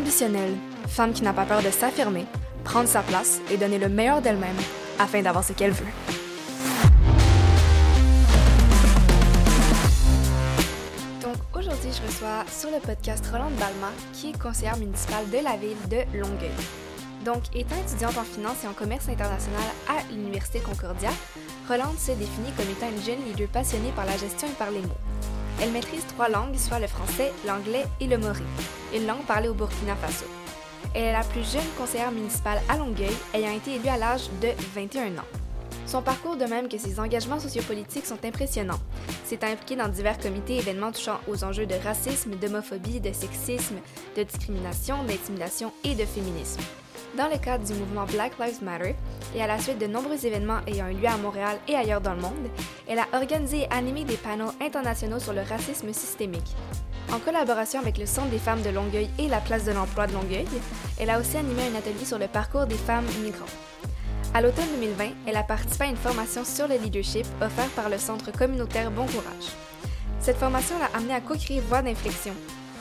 ambitionnelle, femme qui n'a pas peur de s'affirmer, prendre sa place et donner le meilleur d'elle-même afin d'avoir ce qu'elle veut. Donc aujourd'hui, je reçois sur le podcast Roland Balma, qui est conseillère municipale de la ville de Longueuil. Donc, étant étudiante en finance et en commerce international à l'Université Concordia, Rolande se définit comme étant une jeune leader passionnée par la gestion et par les mots. Elle maîtrise trois langues, soit le français, l'anglais et le mori, une langue parlée au Burkina Faso. Elle est la plus jeune conseillère municipale à Longueuil, ayant été élue à l'âge de 21 ans. Son parcours, de même que ses engagements sociopolitiques, sont impressionnants. C'est impliqué dans divers comités et événements touchant aux enjeux de racisme, d'homophobie, de sexisme, de discrimination, d'intimidation et de féminisme. Dans le cadre du mouvement Black Lives Matter et à la suite de nombreux événements ayant eu lieu à Montréal et ailleurs dans le monde, elle a organisé et animé des panels internationaux sur le racisme systémique. En collaboration avec le Centre des femmes de Longueuil et la Place de l'emploi de Longueuil, elle a aussi animé un atelier sur le parcours des femmes migrantes. À l'automne 2020, elle a participé à une formation sur le leadership offerte par le Centre communautaire Bon Courage. Cette formation l'a amenée à co-créer Voix d'inflexion,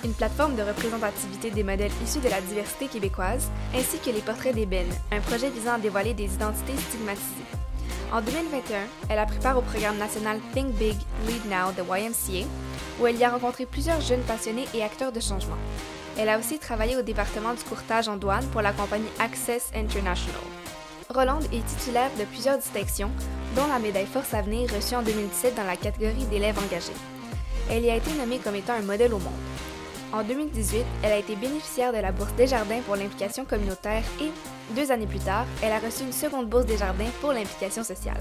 une plateforme de représentativité des modèles issus de la diversité québécoise, ainsi que les portraits d'ébène, un projet visant à dévoiler des identités stigmatisées. En 2021, elle a pris part au programme national Think Big, Lead Now de YMCA, où elle y a rencontré plusieurs jeunes passionnés et acteurs de changement. Elle a aussi travaillé au département du courtage en douane pour la compagnie Access International. Roland est titulaire de plusieurs distinctions, dont la médaille Force à venir reçue en 2017 dans la catégorie d'élèves engagés. Elle y a été nommée comme étant un modèle au monde. En 2018, elle a été bénéficiaire de la bourse Desjardins pour l'implication communautaire et, deux années plus tard, elle a reçu une seconde bourse Desjardins pour l'implication sociale.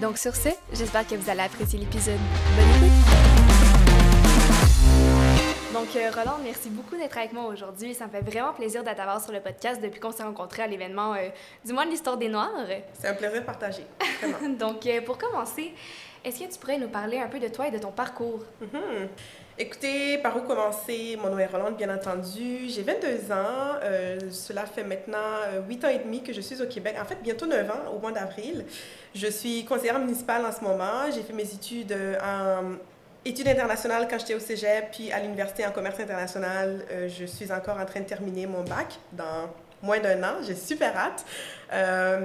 Donc sur ce, j'espère que vous allez apprécier l'épisode. Bonne écoute! Donc, euh, Roland, merci beaucoup d'être avec moi aujourd'hui. Ça me fait vraiment plaisir d'être t'avoir sur le podcast depuis qu'on s'est rencontrés à l'événement euh, du mois de l'histoire des Noirs. C'est un plaisir partagé. Donc, euh, pour commencer, est-ce que tu pourrais nous parler un peu de toi et de ton parcours? Mm-hmm. Écoutez, par où commencer? Mon nom est Roland, bien entendu. J'ai 22 ans. Euh, cela fait maintenant 8 euh, ans et demi que je suis au Québec. En fait, bientôt 9 ans, au mois d'avril. Je suis conseillère municipale en ce moment. J'ai fait mes études euh, en études internationales quand j'étais au cégep, puis à l'université en commerce international. je suis encore en train de terminer mon bac dans moins d'un an. J'ai super hâte.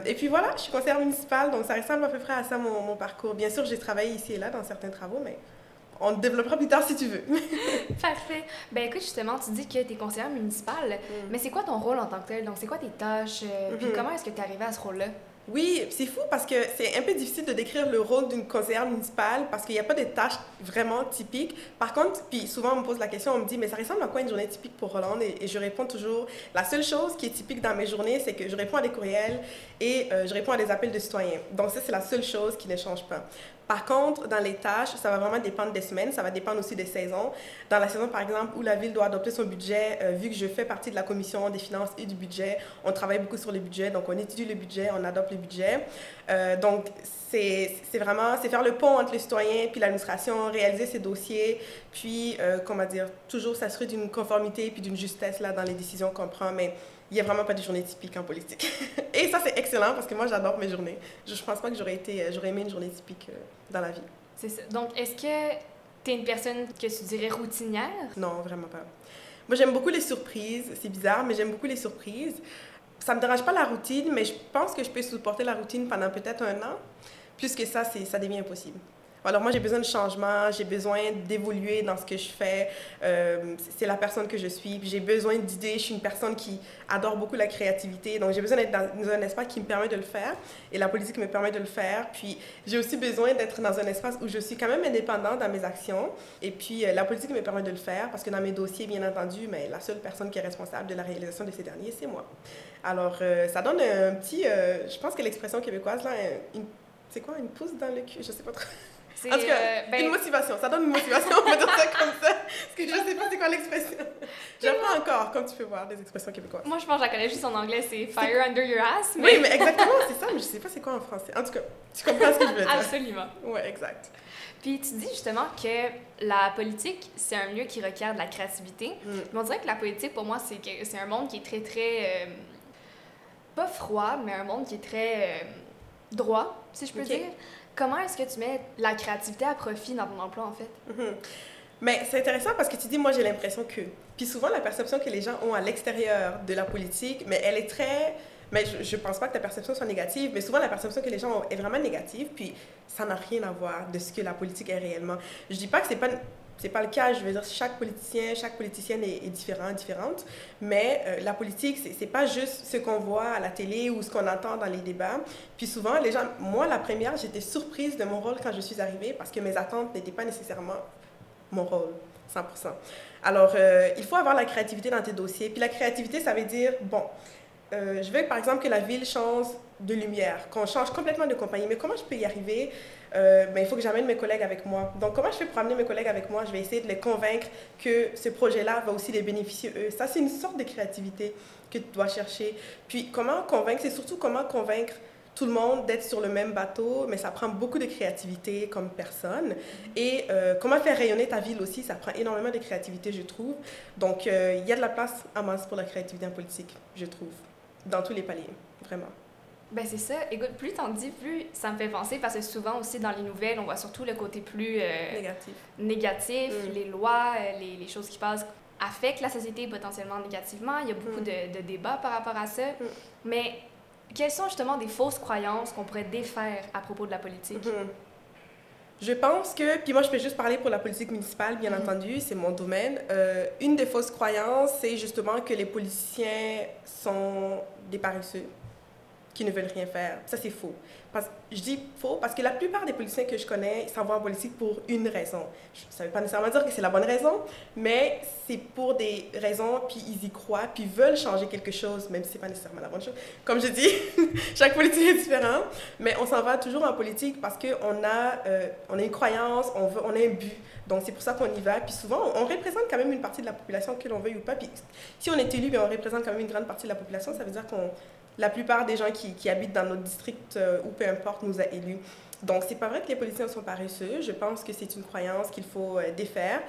et puis voilà, je suis conseillère municipale, donc ça ressemble à peu près à ça mon parcours. Bien sûr, j'ai travaillé ici et là dans certains travaux, mais on te développera plus tard si tu veux. Parfait. Ben écoute, justement, tu dis que tu es conseillère municipale, mm. mais c'est quoi ton rôle en tant que tel? Donc, c'est quoi tes tâches? Euh, puis mm-hmm. comment est-ce que tu es arrivée à ce rôle-là? Oui, c'est fou parce que c'est un peu difficile de décrire le rôle d'une conseillère municipale parce qu'il n'y a pas de tâches vraiment typiques. Par contre, puis souvent on me pose la question, on me dit, mais ça ressemble à quoi une journée typique pour Roland? Et, je réponds toujours, la seule chose qui est typique dans mes journées, c'est que je réponds à des courriels et euh, je réponds à des appels de citoyens. Donc ça, c'est la seule chose qui ne change pas. Par contre, dans les tâches, ça va vraiment dépendre des semaines, ça va dépendre aussi des saisons. Dans la saison, par exemple, où la ville doit adopter son budget, euh, vu que je fais partie de la commission des finances et du budget, on travaille beaucoup sur le budget, donc on étudie le budget, on adopte le budget. Euh, donc, c'est vraiment, c'est faire le pont entre les citoyens puis l'administration, réaliser ces dossiers, puis, euh, comment dire, toujours s'assurer d'une conformité puis d'une justesse là, dans les décisions qu'on prend. Mais il n'y a vraiment pas de journée typique en politique. Et ça, c'est excellent parce que moi, j'adore mes journées. Je ne pense pas que j'aurais, été, euh, j'aurais aimé une journée typique euh, dans la vie. C'est ça. Donc, est-ce que tu es une personne que tu dirais routinière? Non, vraiment pas. Moi, j'aime beaucoup les surprises. C'est bizarre, mais j'aime beaucoup les surprises. Ça me dérange pas la routine, mais je pense que je peux supporter la routine pendant peut-être un an. Plus que ça, c'est, ça devient impossible. Alors moi, j'ai besoin de changement, j'ai besoin d'évoluer dans ce que je fais. Euh, c'est la personne que je suis. J'ai besoin d'idées. Je suis une personne qui adore beaucoup la créativité. Donc j'ai besoin d'être dans un espace qui me permet de le faire. Et la politique me permet de le faire. Puis j'ai aussi besoin d'être dans un espace où je suis quand même indépendante dans mes actions. Et puis euh, la politique me permet de le faire parce que dans mes dossiers, bien entendu, mais la seule personne qui est responsable de la réalisation de ces derniers, c'est moi. Alors euh, ça donne un petit... je pense que l'expression québécoise, là, c'est quoi, une pouce dans le cul? Je sais pas trop. En tout cas, euh, ben une motivation. Ça donne une motivation, on va dire ça comme ça. Parce que je ne sais pas c'est quoi l'expression. J'apprends encore, comme tu peux voir, des expressions québécoises. Moi, je pense que je la connais juste en anglais, c'est fire under your ass. Mais... Oui, mais exactement, c'est ça, mais je ne sais pas c'est quoi en français. En tout cas, tu comprends ce que je veux dire. Absolument. Oui, exact. Puis tu dis justement que la politique, c'est un lieu qui requiert de la créativité. Mm. Mais on dirait que la politique, pour moi, c'est un monde qui est très, très. Euh, pas froid, mais un monde qui est très euh, droit, si je peux dire. Comment est-ce que tu mets la créativité à profit dans ton emploi, en fait? Mhm. Mais c'est intéressant parce que tu dis, moi j'ai l'impression que. Puis souvent, la perception que les gens ont à l'extérieur de la politique, mais elle est très. Mais je ne pense pas que ta perception soit négative, mais souvent la perception que les gens ont est vraiment négative, puis ça n'a rien à voir de ce que la politique est réellement. Je dis pas que c'est pas c'est pas le cas. Je veux dire, chaque politicien, chaque politicienne est, est différent, différente. Mais euh, la politique, c'est pas juste ce qu'on voit à la télé ou ce qu'on entend dans les débats. Puis souvent, les gens, moi, la première, j'étais surprise de mon rôle quand je suis arrivée parce que mes attentes n'étaient pas nécessairement mon rôle, 100%. Alors, euh, il faut avoir la créativité dans tes dossiers. Puis la créativité, ça veut dire, bon, euh, je veux par exemple que la ville change de lumière, qu'on change complètement de compagnie. Mais comment je peux y arriver? Euh, ben, Il faut que j'amène mes collègues avec moi. Donc, comment je fais pour amener mes collègues avec moi? Je vais essayer de les convaincre que ce projet-là va aussi les bénéficier eux. Ça, c'est une sorte de créativité que tu dois chercher. Puis, comment convaincre? C'est surtout comment convaincre tout le monde d'être sur le même bateau, mais ça prend beaucoup de créativité comme personne. Et euh, comment faire rayonner ta ville aussi, ça prend énormément de créativité, je trouve. Donc, il y a de la place à masse pour la créativité en politique, je trouve, dans tous les paliers, vraiment. Ben c'est ça. Écoute, plus t'en dis, plus ça me fait penser, parce que souvent aussi dans les nouvelles, on voit surtout le côté plus euh, négatif. négatif mm. Les lois, les, les, choses qui passent affectent la société potentiellement négativement. Il y a beaucoup mm. de, de, débats par rapport à ça. Mm. Mais quelles sont justement des fausses croyances qu'on pourrait défaire à propos de la politique? Je pense que, puis moi je peux juste parler pour la politique municipale, bien mhm. entendu, c'est mon domaine. Euh, une des fausses croyances, c'est justement que les politiciens sont des paresseux, qui ne veulent rien faire. Ça, c'est faux. Parce, je dis faux parce que la plupart des politiciens que je connais s'en vont en politique pour une raison. Ça ne veut pas nécessairement dire que c'est la bonne raison, mais c'est pour des raisons, puis ils y croient, puis veulent changer quelque chose, même si ce pas nécessairement la bonne chose. Comme je dis, chaque politique est différent, mais on s'en va toujours en politique parce qu'on a, euh, on a une croyance, on, veut, on a un but. Donc, c'est pour ça qu'on y va. Puis souvent, on représente quand même une partie de la population, que l'on veuille ou pas. Puis si on est élu, bien, on représente quand même une grande partie de la population. Ça veut dire qu'on la plupart des gens qui, qui habitent dans notre district euh, ou peu importe nous a élus. Donc, c'est pas vrai que les politiciens sont paresseux. Je pense que c'est une croyance qu'il faut euh, défaire.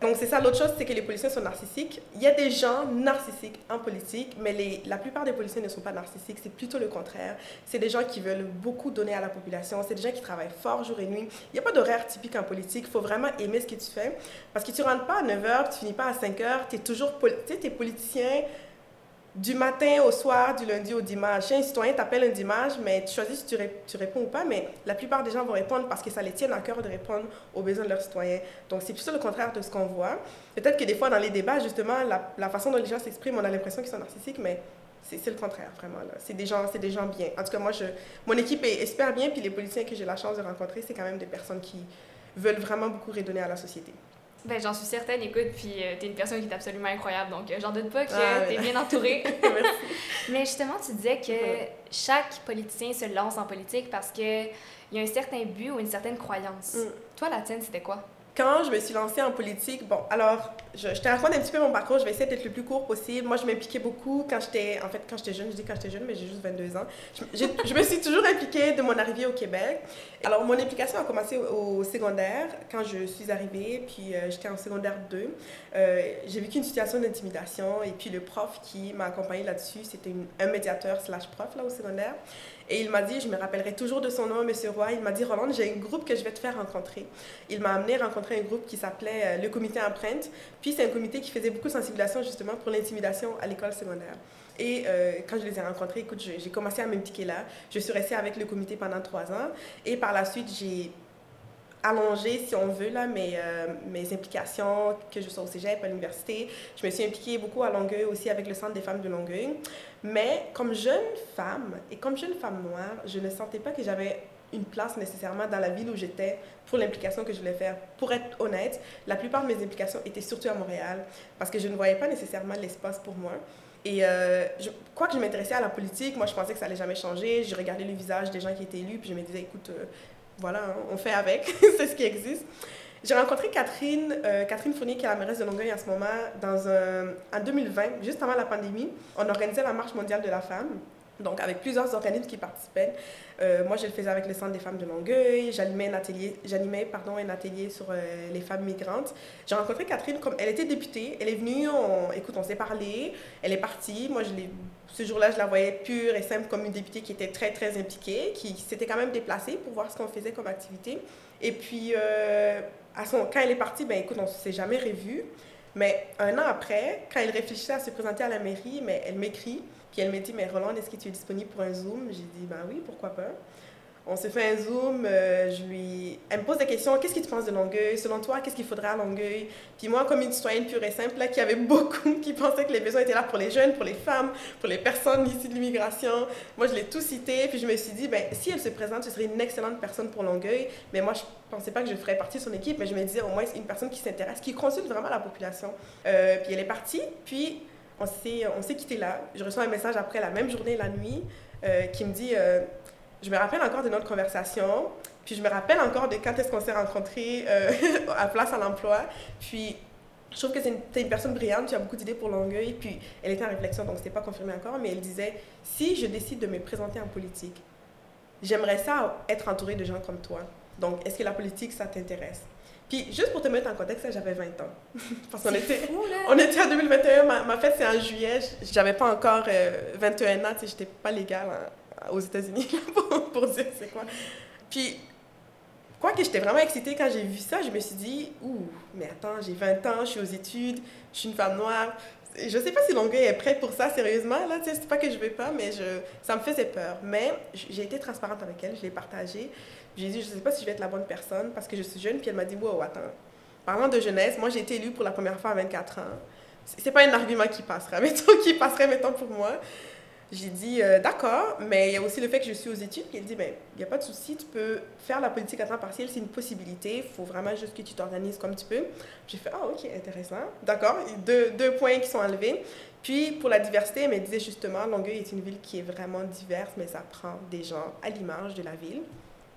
Donc, c'est ça. L'autre chose, c'est que les politiciens sont narcissiques. Il y a des gens narcissiques en politique, mais les, la plupart des politiciens ne sont pas narcissiques. C'est plutôt le contraire. C'est des gens qui veulent beaucoup donner à la population. C'est des gens qui travaillent fort jour et nuit. Il n'y a pas d'horaire typique en politique. Il faut vraiment aimer ce que tu fais. Parce que tu rentres pas à 9 h, tu finis pas à 5 h. Tu es toujours... Es politicien du matin au soir, du lundi au dimanche. Un citoyen t'appelle un dimanche, mais tu choisis si tu, réponds ou pas, mais la plupart des gens vont répondre parce que ça les tient à cœur de répondre aux besoins de leurs citoyens. Donc, c'est plutôt le contraire de ce qu'on voit. Peut-être que des fois, dans les débats, justement, la, façon dont les gens s'expriment, on a l'impression qu'ils sont narcissiques, mais c'est le contraire, vraiment. C'est des, gens, des gens bien. En tout cas, moi, je, mon équipe est super bien, puis les politiciens que j'ai la chance de rencontrer, c'est quand même des personnes qui veulent vraiment beaucoup redonner à la société. Ben, j'en suis certaine, écoute, puis euh, t'es une personne qui est absolument incroyable, donc euh, j'en doute pas que ah, t'es bien entourée. Mais justement, tu disais que chaque politicien se lance en politique parce qu'il y a un certain but ou une certaine croyance. Mm. Toi, la tienne, c'était quoi? Quand je me suis lancée en politique, bon, alors, je, je te raconte un petit peu mon parcours, je vais essayer d'être le plus court possible. Moi, je m'impliquais beaucoup quand j'étais, en fait, quand j'étais jeune, je dis quand j'étais jeune, mais j'ai juste 22 ans. Je, me suis toujours impliquée de mon arrivée au Québec. Alors, mon implication a commencé au, secondaire, quand je suis arrivée, puis euh, j'étais en secondaire 2. Euh, j'ai vécu une situation d'intimidation, et puis le prof qui m'a accompagnée là-dessus, c'était un médiateur slash prof, là, au secondaire. Et il m'a dit, je me rappellerai toujours de son nom, Monsieur Roy, il m'a dit, Roland, j'ai un groupe que je vais te faire rencontrer. Il m'a amené rencontrer un groupe qui s'appelait euh, le comité Empreinte. Puis c'est un comité qui faisait beaucoup de sensibilisation justement pour l'intimidation à l'école secondaire. Et euh, quand je les ai rencontrés, écoute, j'ai commencé à m'impliquer là. Je suis restée avec le comité pendant trois ans. Et par la suite, j'ai allongé, si on veut, là, mes, euh, mes implications, que je sois au cégep, à l'université. Je me suis impliquée beaucoup à Longueuil aussi avec le Centre des femmes de Longueuil. Mais comme jeune femme et comme jeune femme noire, je ne sentais pas que j'avais une place nécessairement dans la ville où j'étais pour l'implication que je voulais faire. Pour être honnête, la plupart de mes implications étaient surtout à Montréal parce que je ne voyais pas nécessairement l'espace pour moi. Et euh, je, quoi que je m'intéressais à la politique, moi je pensais que ça allait jamais changer. Je regardais le visage des gens qui étaient élus, puis je me disais, écoute, euh, voilà, hein, on fait avec, c'est ce qui existe. J'ai rencontré Catherine, euh, Catherine Fournier, qui est la mairesse de Longueuil en ce moment, dans en 2020, juste avant la pandémie. On organisait la Marche mondiale de la femme donc avec plusieurs organismes qui participaient. Euh, moi, je le faisais avec le Centre des femmes de Longueuil. J'animais un atelier, j'animais, pardon, un atelier sur euh, les femmes migrantes. J'ai rencontré Catherine, comme elle était députée. Elle est venue, on, écoute, on s'est parlé. Elle est partie. Moi, je ce jour-là, je la voyais pure et simple comme une députée qui était très, très impliquée, qui s'était quand même déplacée pour voir ce qu'on faisait comme activité. Et puis, euh, à son, quand elle est partie, ben écoute, on ne s'est jamais revus. Mais un an après, quand elle réfléchissait à se présenter à la mairie, mais elle m'écrit, puis elle me dit, mais Roland, est-ce que tu es disponible pour un Zoom? J'ai dit, ben oui, pourquoi pas. On s'est fait un Zoom, euh, je lui... elle me pose des questions, qu'est-ce que tu penses de Longueuil? Selon toi, qu'est-ce qu'il faudrait à Longueuil? Puis moi, comme une citoyenne pure et simple, là, qui avait beaucoup, qui pensait que les besoins étaient là pour les jeunes, pour les femmes, pour les personnes ici de l'immigration, moi, je l'ai tout cité, puis je me suis dit, ben, si elle se présente, ce serait une excellente personne pour Longueuil, mais moi, je pensais pas que je ferais partie de son équipe, mais je me disais, au moins, c'est une personne qui s'intéresse, qui consulte vraiment la population. Euh, puis elle est partie, puis on s'est quitté là. Je reçois un message après la même journée, la nuit, euh, qui me dit je me rappelle encore de notre conversation, puis je me rappelle encore de quand est-ce qu'on s'est rencontrés euh, à Place à l'Emploi. Puis je trouve que c'est une, une, personne brillante, tu as beaucoup d'idées pour Longueuil, puis elle était en réflexion, donc ce n'était pas confirmé encore, mais elle disait, si je décide de me présenter en politique, j'aimerais ça être entourée de gens comme toi. Donc, est-ce que la politique, ça t'intéresse? Puis, juste pour te mettre en contexte, j'avais 20 ans. Parce qu'on était, on était en 2021, ma, ma fête c'est en juillet, j'avais pas encore 21 euh, ans, tu sais, j'étais pas légale aux États-Unis pour, pour, dire c'est quoi. Puis, quoi que j'étais vraiment excitée quand j'ai vu ça, je me suis dit, ouh, mais attends, j'ai 20 ans, je suis aux études, je suis une femme noire. Je sais pas si Longueuil est prêt pour ça, sérieusement. Là, c'est pas que je veux pas, mais je, ça me faisait peur. Mais j'ai été transparente avec elle, je l'ai partagé. J'ai dit, je sais pas si je vais être la bonne personne parce que je suis jeune. Puis elle m'a dit, wow, attends. Parlant de jeunesse, moi j'ai été élue pour la première fois à 24 ans. C'est pas un argument qui passerait, mettons, qui passerait, mettons, pour moi. J'ai dit, euh, d'accord, mais il y a aussi le fait que je suis aux études. Puis elle dit, ben, il n'y a pas de souci, tu peux faire la politique à temps partiel, c'est une possibilité. Il faut vraiment juste que tu t'organises comme tu peux. J'ai fait, ah, ok, intéressant. D'accord, deux, deux points qui sont enlevés. Puis pour la diversité, elle me disait justement, Longueuil est une ville qui est vraiment diverse, mais ça prend des gens à l'image de la ville.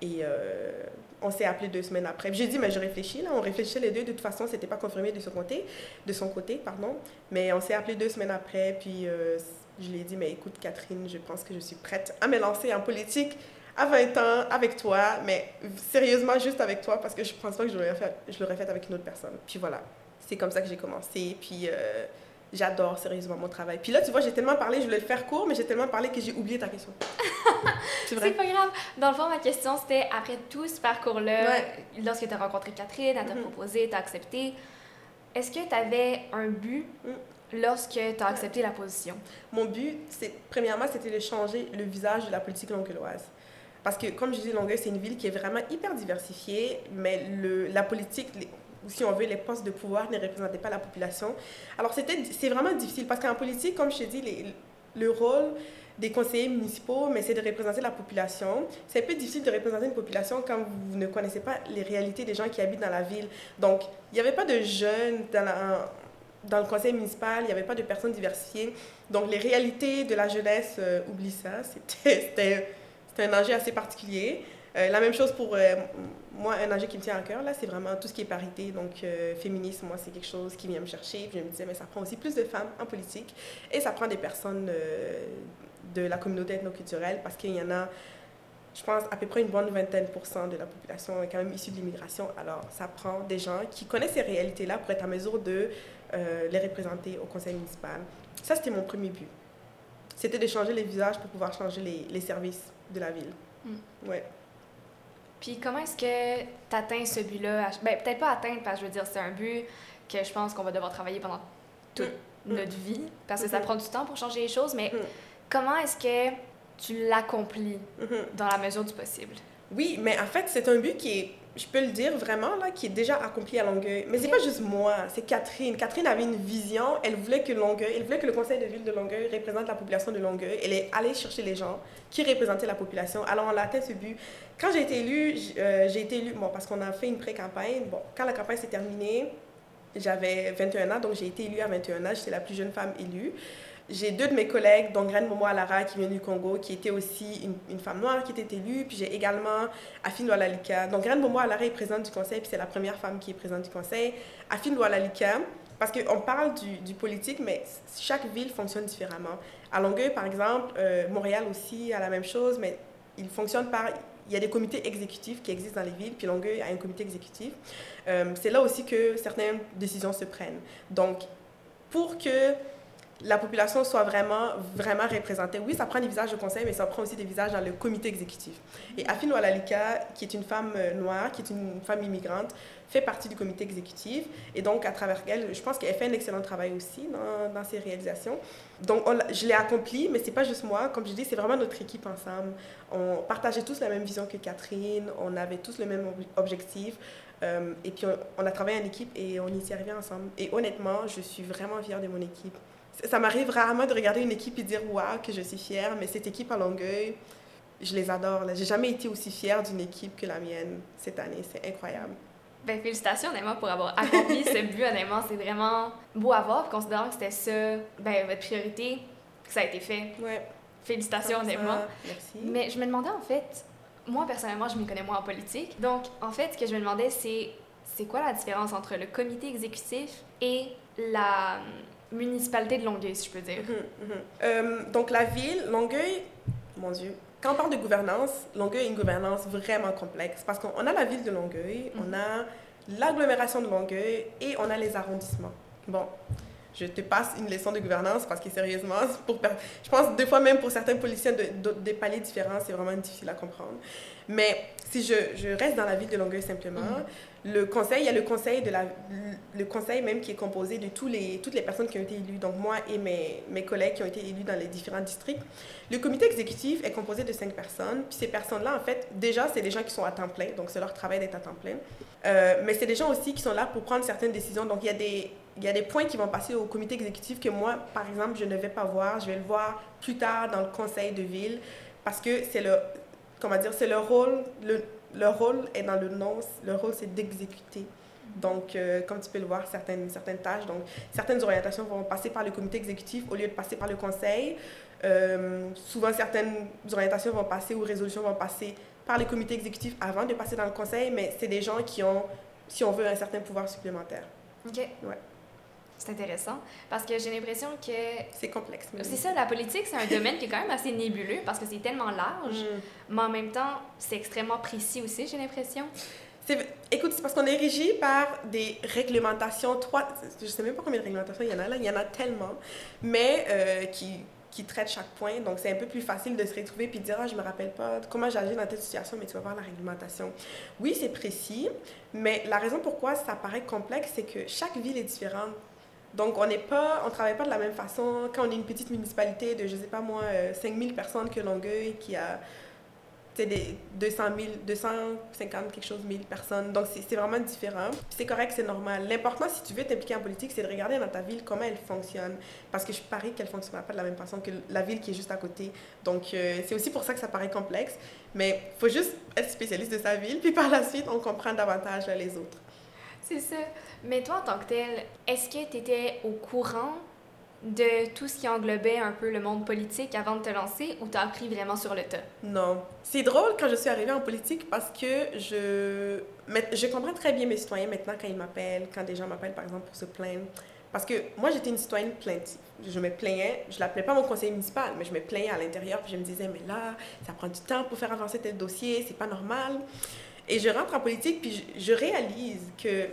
Et euh, on s'est appelé deux semaines après. J'ai dit, mais je réfléchis, là, on réfléchissait les deux. De toute façon, c'était pas confirmé de son côté, de son côté, pardon. Mais on s'est appelé deux semaines après, puis euh, je lui ai dit, mais écoute, Catherine, je pense que je suis prête à me lancer en politique à 20 ans avec toi, mais sérieusement, juste avec toi, parce que je pense pas que je l'aurais fait, fait avec une autre personne. Puis voilà, c'est comme ça que j'ai commencé. Puis euh, j'adore sérieusement mon travail. Puis là, tu vois, j'ai tellement parlé, je voulais le faire court, mais j'ai tellement parlé que j'ai oublié ta question. c'est pas grave. Dans le fond, ma question, c'était après tout ce parcours-là, lorsque tu as rencontré Catherine, elle t'a mm-hmm. proposé, tu as accepté, est-ce que tu avais un but mm lorsque tu as accepté la position? Mon but, c'est premièrement, c'était de changer le visage de la politique longueuilloise. Parce que, comme je dis, Longueuil, c'est une ville qui est vraiment hyper diversifiée, mais le, la politique, ou si on veut, les postes de pouvoir ne représentaient pas la population. Alors, c'est vraiment difficile, parce qu'en politique, comme je te dis, les, le rôle des conseillers municipaux, mais c'est de représenter la population. C'est un peu difficile de représenter une population quand vous ne connaissez pas les réalités des gens qui habitent dans la ville. Donc, il n'y avait pas de jeunes dans dans le conseil municipal, il n'y avait pas de personnes diversifiées. Donc, les réalités de la jeunesse, euh, oublie ça, c'était un enjeu assez particulier. Euh, la même chose pour euh, moi, un enjeu qui me tient à cœur, là, c'est vraiment tout ce qui est parité. Donc, féminisme, moi, c'est quelque chose qui vient me chercher. Puis je me disais, mais ça prend aussi plus de femmes en politique et ça prend des personnes de la communauté ethnoculturelle parce qu'il y en a je pense, à peu près une bonne vingtaine pour cent de la population est quand même issue de l'immigration. Alors, ça prend des gens qui connaissent ces réalités-là pour être en mesure de euh, les représenter au conseil municipal. Ça, c'était mon premier but. C'était de changer les visages pour pouvoir changer les, les services de la ville. Mm. Ouais. Puis comment est-ce que tu atteins ce but-là? Ben, peut-être pas atteindre, parce que je veux dire, c'est un but que je pense qu'on va devoir travailler pendant toute mm. notre vie, parce que ça mm-hmm. prend du temps pour changer les choses, mais mm. comment est-ce que tu l'accomplis mm-hmm. dans la mesure du possible? Oui, mais en fait, c'est un but qui est je peux le dire vraiment, là, qui est déjà accompli à Longueuil. Mais c'est pas juste moi, c'est Catherine. Catherine avait une vision, elle voulait que Longueuil, elle voulait que le conseil de ville de Longueuil représente la population de Longueuil. Elle est allée chercher les gens qui représentaient la population. Alors on a atteint ce but. Quand j'ai été élue, euh, j'ai été élue, bon, parce qu'on a fait une pré-campagne. Bon, quand la campagne s'est terminée, j'avais 21 ans, donc j'ai été élue à 21 ans, j'étais la plus jeune femme élue. J'ai deux de mes collègues, dont Graine Momo Alara, qui vient du Congo, qui était aussi une, femme noire qui était élue. Puis j'ai également Afine Doualalika. Donc Graine Momo Alara est présente du conseil, puis c'est la première femme qui est présente du conseil. Afine Doualalika, parce qu'on parle du, du, politique, mais chaque ville fonctionne différemment. À Longueuil, par exemple, euh, Montréal aussi a la même chose, mais il fonctionne par... Il y a des comités exécutifs qui existent dans les villes, puis Longueuil a un comité exécutif. Euh, c'est là aussi que certaines décisions se prennent. Donc, pour que la population soit vraiment, vraiment représentée. Oui, ça prend des visages de conseil, mais ça prend aussi des visages dans le comité exécutif. Et Afine Walalika, qui est une femme euh, noire, qui est une femme immigrante, fait partie du comité exécutif. Et donc, à travers elle, je pense qu'elle fait un excellent travail aussi dans, dans ses réalisations. Donc, je l'ai accompli, mais c'est pas juste moi. Comme je dis, c'est vraiment notre équipe ensemble. On partageait tous la même vision que Catherine, on avait tous le même objectif. Euh, et puis, on, a travaillé en équipe et on y s'est arrivé ensemble. Et honnêtement, je suis vraiment fière de mon équipe. Ça m'arrive rarement de regarder une équipe et dire waouh, que je suis fière, mais cette équipe à Longueuil, je les adore. J'ai jamais été aussi fière d'une équipe que la mienne cette année. C'est incroyable. Ben, félicitations, honnêtement, pour avoir accompli ce but. Honnêtement, c'est vraiment beau à voir, considérant que c'était ça, ben, votre priorité, que ça a été fait. Ouais. Félicitations, honnêtement. Merci. Mais je me demandais, en fait, moi, personnellement, je m'y connais moins en politique. Donc, en fait, ce que je me demandais, c'est c'est quoi la différence entre le comité exécutif et la municipalité de Longueuil, si je peux dire? Mhm, mhm. Euh, donc, la ville, Longueuil, mon Dieu, quand on parle de gouvernance, Longueuil a une gouvernance vraiment complexe parce qu'on a la ville de Longueuil, on a l'agglomération de Longueuil et on a les arrondissements. Bon, je te passe une leçon de gouvernance parce que sérieusement, pour, je pense deux fois même pour certains policiers de, des paliers différents, c'est vraiment difficile à comprendre. Mais si je, je, reste dans la ville de Longueuil simplement, mhm. Le conseil, il y a le conseil, de la, le conseil même qui est composé de tous les, toutes les personnes qui ont été élues, donc moi et mes, mes collègues qui ont été élus dans les différents districts. Le comité exécutif est composé de cinq personnes, puis ces personnes-là, en fait, déjà, c'est des gens qui sont à temps plein, donc c'est leur travail d'être à temps plein. Euh, mais c'est des gens aussi qui sont là pour prendre certaines décisions. Donc il y a des il y a des points qui vont passer au comité exécutif que moi, par exemple, je ne vais pas voir. Je vais le voir plus tard dans le conseil de ville parce que c'est le, comment dire, c'est le rôle, le, le rôle est dans le nom, le rôle c'est d'exécuter. Donc, euh, comme tu peux le voir, certaines, certaines tâches, donc certaines orientations vont passer par le comité exécutif au lieu de passer par le conseil. Euh, souvent, certaines orientations vont passer ou résolutions vont passer par le comité exécutif avant de passer dans le conseil, mais c'est des gens qui ont, si on veut, un certain pouvoir supplémentaire. OK. Ouais. C'est intéressant parce que j'ai l'impression que. C'est complexe. C'est ça, la politique, c'est un domaine qui est quand même assez nébuleux parce que c'est tellement large, mm. mais en même temps, c'est extrêmement précis aussi, j'ai l'impression. Écoute, c'est parce qu'on est régi par des réglementations, trois, je sais même pas combien de réglementations il y en a là, il y en a tellement, mais euh, qui, qui traitent chaque point. Donc, c'est un peu plus facile de se retrouver puis de dire, ah, je me rappelle pas comment j'agis dans telle situation, mais tu vas voir la réglementation. Oui, c'est précis, mais la raison pourquoi ça paraît complexe, c'est que chaque ville est différente. Donc, on n'est pas, on travaille pas de la même façon. Quand on est une petite municipalité de, je sais pas moi, 5000 euh, personnes que Longueuil, qui a des 200 000, 250 quelque chose mille personnes. Donc, c'est vraiment différent. C'est correct, c'est normal. L'important, si tu veux t'impliquer en politique, c'est de regarder dans ta ville comment elle fonctionne. Parce que je parie qu'elle ne fonctionnera pas de la même façon que la ville qui est juste à côté. Donc, euh, c'est aussi pour ça que ça paraît complexe. Mais il faut juste être spécialiste de sa ville, puis par la suite, on comprend davantage les autres. C'est ça. Mais toi, en tant que tel, est-ce que tu étais au courant de tout ce qui englobait un peu le monde politique avant de te lancer ou t'as appris vraiment sur le tas? Non. C'est drôle quand je suis arrivée en politique parce que je, je comprends très bien mes citoyens maintenant quand ils m'appellent, quand des gens m'appellent par exemple pour se plaindre. Parce que moi, j'étais une citoyenne plaintive. Je me plaignais, je l'appelais pas mon conseiller municipal, mais je me plaignais à l'intérieur, puis je me disais, mais là, ça prend du temps pour faire avancer tel dossier, c'est pas normal. Et je rentre en politique, puis je, réalise que,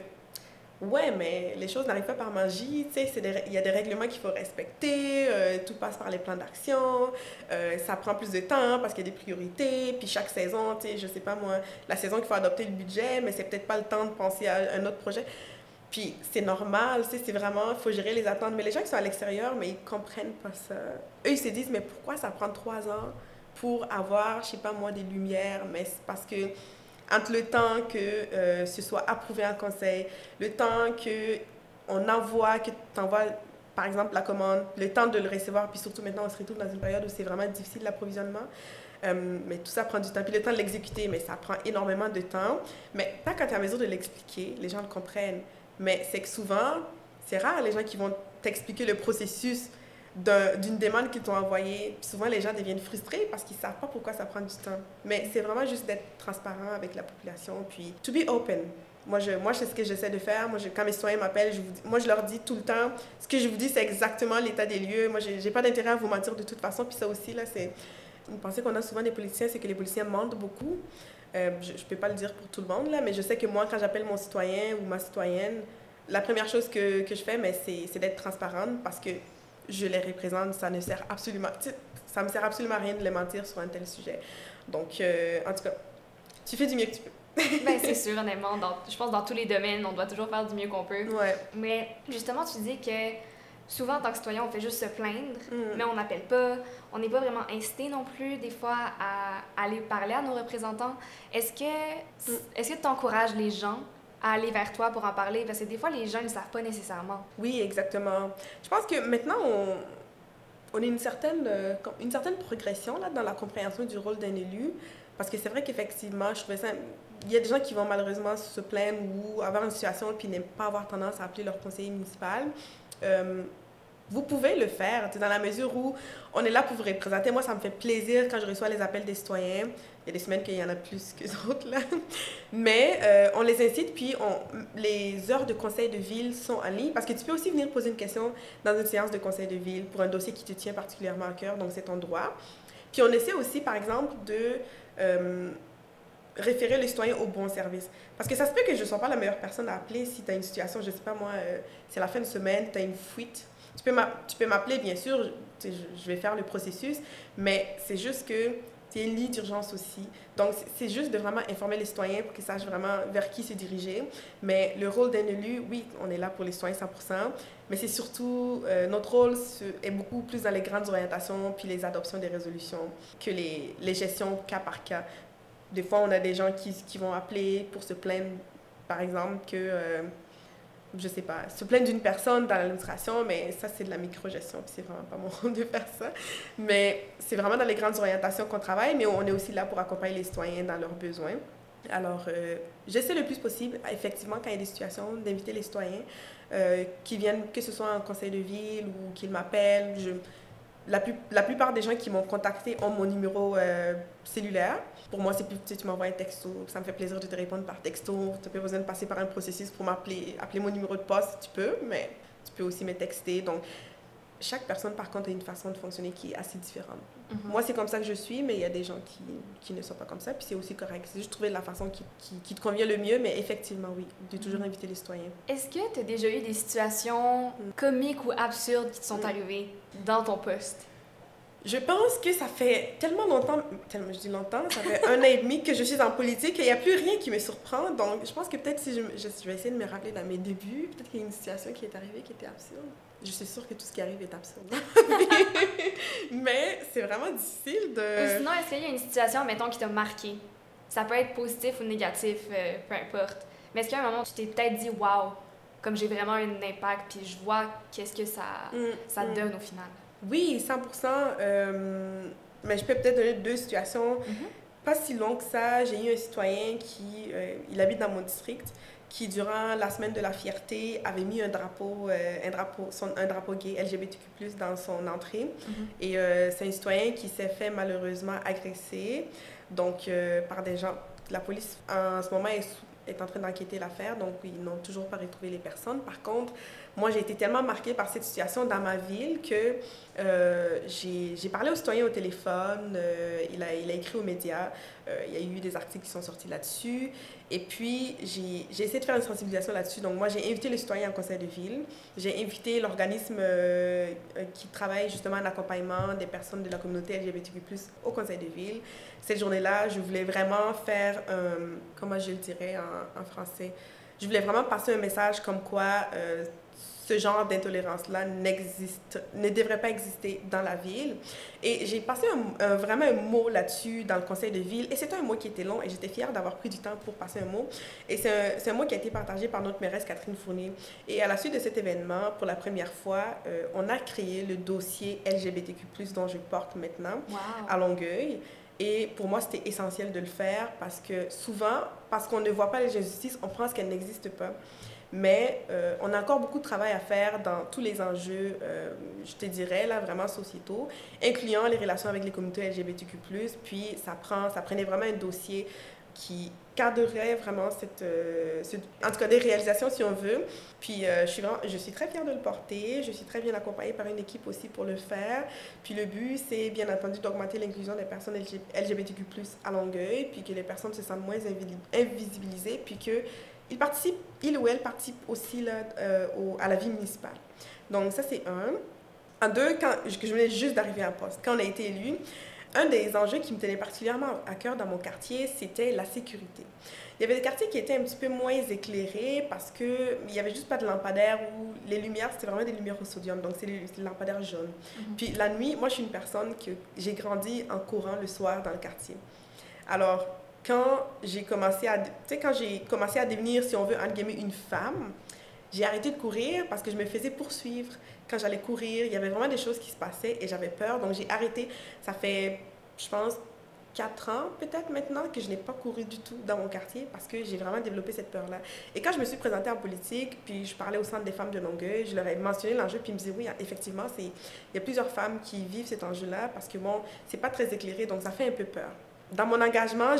ouais, mais les choses n'arrivent pas par magie, tu sais, il y a des règlements qu'il faut respecter, euh, tout passe par les plans d'action, euh, ça prend plus de temps parce qu'il y a des priorités, puis chaque saison, tu sais, je sais pas moi, la saison qu'il faut adopter le budget, mais c'est peut-être pas le temps de penser à un autre projet. Puis c'est normal, tu sais, c'est vraiment, il faut gérer les attentes. Mais les gens qui sont à l'extérieur, mais ils comprennent pas ça. Eux, ils se disent, mais pourquoi ça prend trois ans pour avoir, je sais pas moi, des lumières? Mais c'est parce que entre le temps que euh, ce soit approuvé en conseil, le temps que on envoie, que tu envoies, par exemple, la commande, le temps de le recevoir, puis surtout maintenant, on se retrouve dans une période où c'est vraiment difficile l'approvisionnement. Euh, mais tout ça prend du temps. Puis le temps de l'exécuter, mais ça prend énormément de temps. Mais pas quand tu es à mesure de l'expliquer, les gens le comprennent. Mais c'est que souvent, c'est rare les gens qui vont t'expliquer le processus d'une demande qu'ils t'ont envoyée. Souvent, les gens deviennent frustrés parce qu'ils ne savent pas pourquoi ça prend du temps. Mais c'est vraiment juste d'être transparent avec la population, puis to be open. Moi, je, moi c'est ce que j'essaie de faire. Moi, je, quand mes citoyens m'appellent, moi, je leur dis tout le temps, ce que je vous dis, c'est exactement l'état des lieux. Moi, je n'ai pas d'intérêt à vous mentir de toute façon. Puis ça aussi, là, c'est une pensée qu'on a souvent des politiciens, c'est que les politiciens mentent beaucoup. Euh, je ne peux pas le dire pour tout le monde, là, mais je sais que moi, quand j'appelle mon citoyen ou ma citoyenne, la première chose que, que je fais, c'est d'être transparente parce que je les représente, ça ne sert absolument, ça me sert absolument à rien de les mentir sur un tel sujet. Donc, euh, en tout cas, tu fais du mieux que tu peux. ben, c'est sûr, honnêtement. Dans, je pense que dans tous les domaines, on doit toujours faire du mieux qu'on peut. Ouais. Mais justement, tu dis que souvent, en tant que citoyen, on fait juste se plaindre, Mm. mais on n'appelle pas. On n'est pas vraiment incité non plus, des fois, à aller parler à nos représentants. Est-ce que Mm. est-ce que tu encourages les gens à aller vers toi pour en parler? Parce que des fois, les gens ne savent pas nécessairement. Oui, exactement. Je pense que maintenant, on, on a une certaine, euh, une certaine progression là, dans la compréhension du rôle d'un élu. Parce que c'est vrai qu'effectivement, je trouvais ça. Il y a des gens qui vont malheureusement se plaindre ou avoir une situation puis ne pas avoir tendance à appeler leur conseiller municipal. Euh, vous pouvez le faire, dans la mesure où on est là pour vous représenter. Moi, ça me fait plaisir quand je reçois les appels des citoyens. Il y a des semaines qu'il y en a plus que d'autres, là. Mais euh, on les incite, puis on, les heures de conseil de ville sont en ligne, parce que tu peux aussi venir poser une question dans une séance de conseil de ville pour un dossier qui te tient particulièrement à cœur, donc c'est ton droit. Puis on essaie aussi, par exemple, de euh, référer le citoyen au bon service. Parce que ça se peut que je ne sois pas la meilleure personne à appeler si tu as une situation, je ne sais pas moi, euh, c'est la fin de semaine, tu as une fuite. Tu peux m'appeler, bien sûr, je vais faire le processus, mais c'est juste que c'est une ligne d'urgence aussi. Donc, c'est- juste de vraiment informer les citoyens pour qu'ils sachent vraiment vers qui se diriger. Mais le rôle d'un élu, oui, on est là pour les citoyens 100%, mais c'est surtout, euh, notre rôle est beaucoup plus dans les grandes orientations puis les adoptions des résolutions que les, les gestions cas par cas. Des fois, on a des gens qui, qui vont appeler pour se plaindre, par exemple, que, euh, je sais pas, se plaindre d'une personne dans l'administration, mais ça, c'est de la micro-gestion, puis c'est vraiment pas mon rôle de faire ça. Mais c'est vraiment dans les grandes orientations qu'on travaille, mais on est aussi là pour accompagner les citoyens dans leurs besoins. Alors, euh, j'essaie le plus possible, effectivement, quand il y a des situations, d'inviter les citoyens euh, qui viennent, que ce soit en conseil de ville ou qu'ils m'appellent. La, la plupart des gens qui m'ont contacté ont mon numéro euh, cellulaire. Pour moi, c'est plus, tu, sais, tu m'envoies un texto, ça me fait plaisir de te répondre par texto. Tu n'as pas besoin de passer par un processus pour m'appeler, appeler mon numéro de poste, tu peux, mais tu peux aussi me texter. Donc, chaque personne, par contre, a une façon de fonctionner qui est assez différente. Moi, c'est comme ça que je suis, mais il y a des gens qui, qui ne sont pas comme ça, puis c'est aussi correct. C'est juste trouver la façon qui, qui, qui te convient le mieux, mais effectivement, oui, de toujours inviter les citoyens. Est-ce que tu as déjà eu des situations comiques ou absurdes qui te sont Mm. arrivées dans ton poste? Je pense que ça fait tellement longtemps, tellement je dis longtemps, ça fait un an et demi que je suis en politique et il n'y a plus rien qui me surprend. Donc, je pense que peut-être si je, je, je vais essayer de me rappeler dans mes débuts, peut-être qu'il y a une situation qui est arrivée qui était absurde. Je suis sûre que tout ce qui arrive est absurde. Mais c'est vraiment difficile Ou de... sinon, est-ce qu'il y a une situation, mettons, qui t'a marqué? Ça peut être positif ou négatif, euh, peu importe. Mais est-ce qu'il y a un moment où tu t'es peut-être dit, waouh, comme j'ai vraiment un impact, puis je vois qu'est-ce que ça, Mm, ça mm. donne au final? Oui, 100%. euh, mais je peux peut-être donner deux situations. Pas si longues que ça, j'ai eu un citoyen qui, euh, il habite dans mon district, qui durant la semaine de la fierté avait mis un drapeau, euh, un drapeau, son, un drapeau gay LGBTQ+ dans son entrée. Mhm. Et c'est un citoyen qui s'est fait malheureusement agresser, donc par des gens. La police en ce moment est, sous- est en train d'enquêter l'affaire, donc ils n'ont toujours pas retrouvé les personnes. Par contre, moi j'ai été tellement marquée par cette situation dans ma ville que euh, j'ai parlé au citoyen au téléphone, euh, il, a, écrit aux médias, il y a eu des articles qui sont sortis là-dessus. Et puis, j'ai essayé de faire une sensibilisation là-dessus. Donc, moi, j'ai invité les citoyens en conseil de ville. J'ai invité l'organisme euh, euh, qui travaille justement en accompagnement des personnes de la communauté LGBTQ+, au conseil de ville. Cette journée-là, je voulais vraiment faire, comment je le dirais en, en français, je voulais vraiment passer un message comme quoi euh, ce genre d'intolérance-là n'existe, ne devrait pas exister dans la ville. Et j'ai passé un- un- vraiment un mot là-dessus dans le conseil de ville. Et c'était un mot qui était long et j'étais fière d'avoir pris du temps pour passer un mot. Et c'est un, un mot qui a été partagé par notre mairesse Catherine Fournier. Et à la suite de cet événement, pour la première fois, euh, on a créé le dossier LGBTQ+, dont je porte maintenant Wow. à Longueuil. Et pour moi, c'était essentiel de le faire parce que souvent, parce qu'on ne voit pas les injustices, on pense qu'elles n'existent pas. Mais euh, on a encore beaucoup de travail à faire dans tous les enjeux, euh, je te dirais, là, vraiment sociétaux, incluant les relations avec les communautés LGBTQ+. Puis ça, prend, ça prenait vraiment un dossier qui cadrerait vraiment cette, euh, en tout cas des réalisations si on veut. Puis je, suis vraiment, je suis très fière de le porter, je suis très bien accompagnée par une équipe aussi pour le faire. Puis le but, c'est bien entendu d'augmenter l'inclusion des personnes LG LGBTQ+, à Longueuil, puis que les personnes se sentent moins invisibilisées, puis que ils participent, il ou elle participe aussi là, euh, au- à la vie municipale. Donc ça, c'est un. En deux, quand je venais juste d'arriver à poste, quand on a été élu, un des enjeux qui me tenait particulièrement à cœur dans mon quartier, c'était la sécurité. Il y avait des quartiers qui étaient un petit peu moins éclairés parce qu'il n'y avait juste pas de lampadaires ou les lumières, c'était vraiment des lumières au sodium, donc c'est les, lampadaires jaunes. Mhm. Puis la nuit, moi je suis une personne que j'ai grandi en courant le soir dans le quartier. Alors, quand j'ai commencé à, quand j'ai commencé à devenir, si on veut, une femme, j'ai arrêté de courir parce que je me faisais poursuivre. Quand j'allais courir, il y avait vraiment des choses qui se passaient et j'avais peur. Donc, j'ai arrêté. Ça fait, je pense, quatre ans peut-être maintenant que je n'ai pas couru du tout dans mon quartier parce que j'ai vraiment développé cette peur-là. Et quand je me suis présentée en politique, puis je parlais au Centre des femmes de Longueuil, je leur ai mentionné l'enjeu, puis ils me disaient, oui, effectivement, il y a plusieurs femmes qui vivent cet enjeu-là parce que, bon, c'est pas très éclairé, donc ça fait un peu peur dans mon engagement,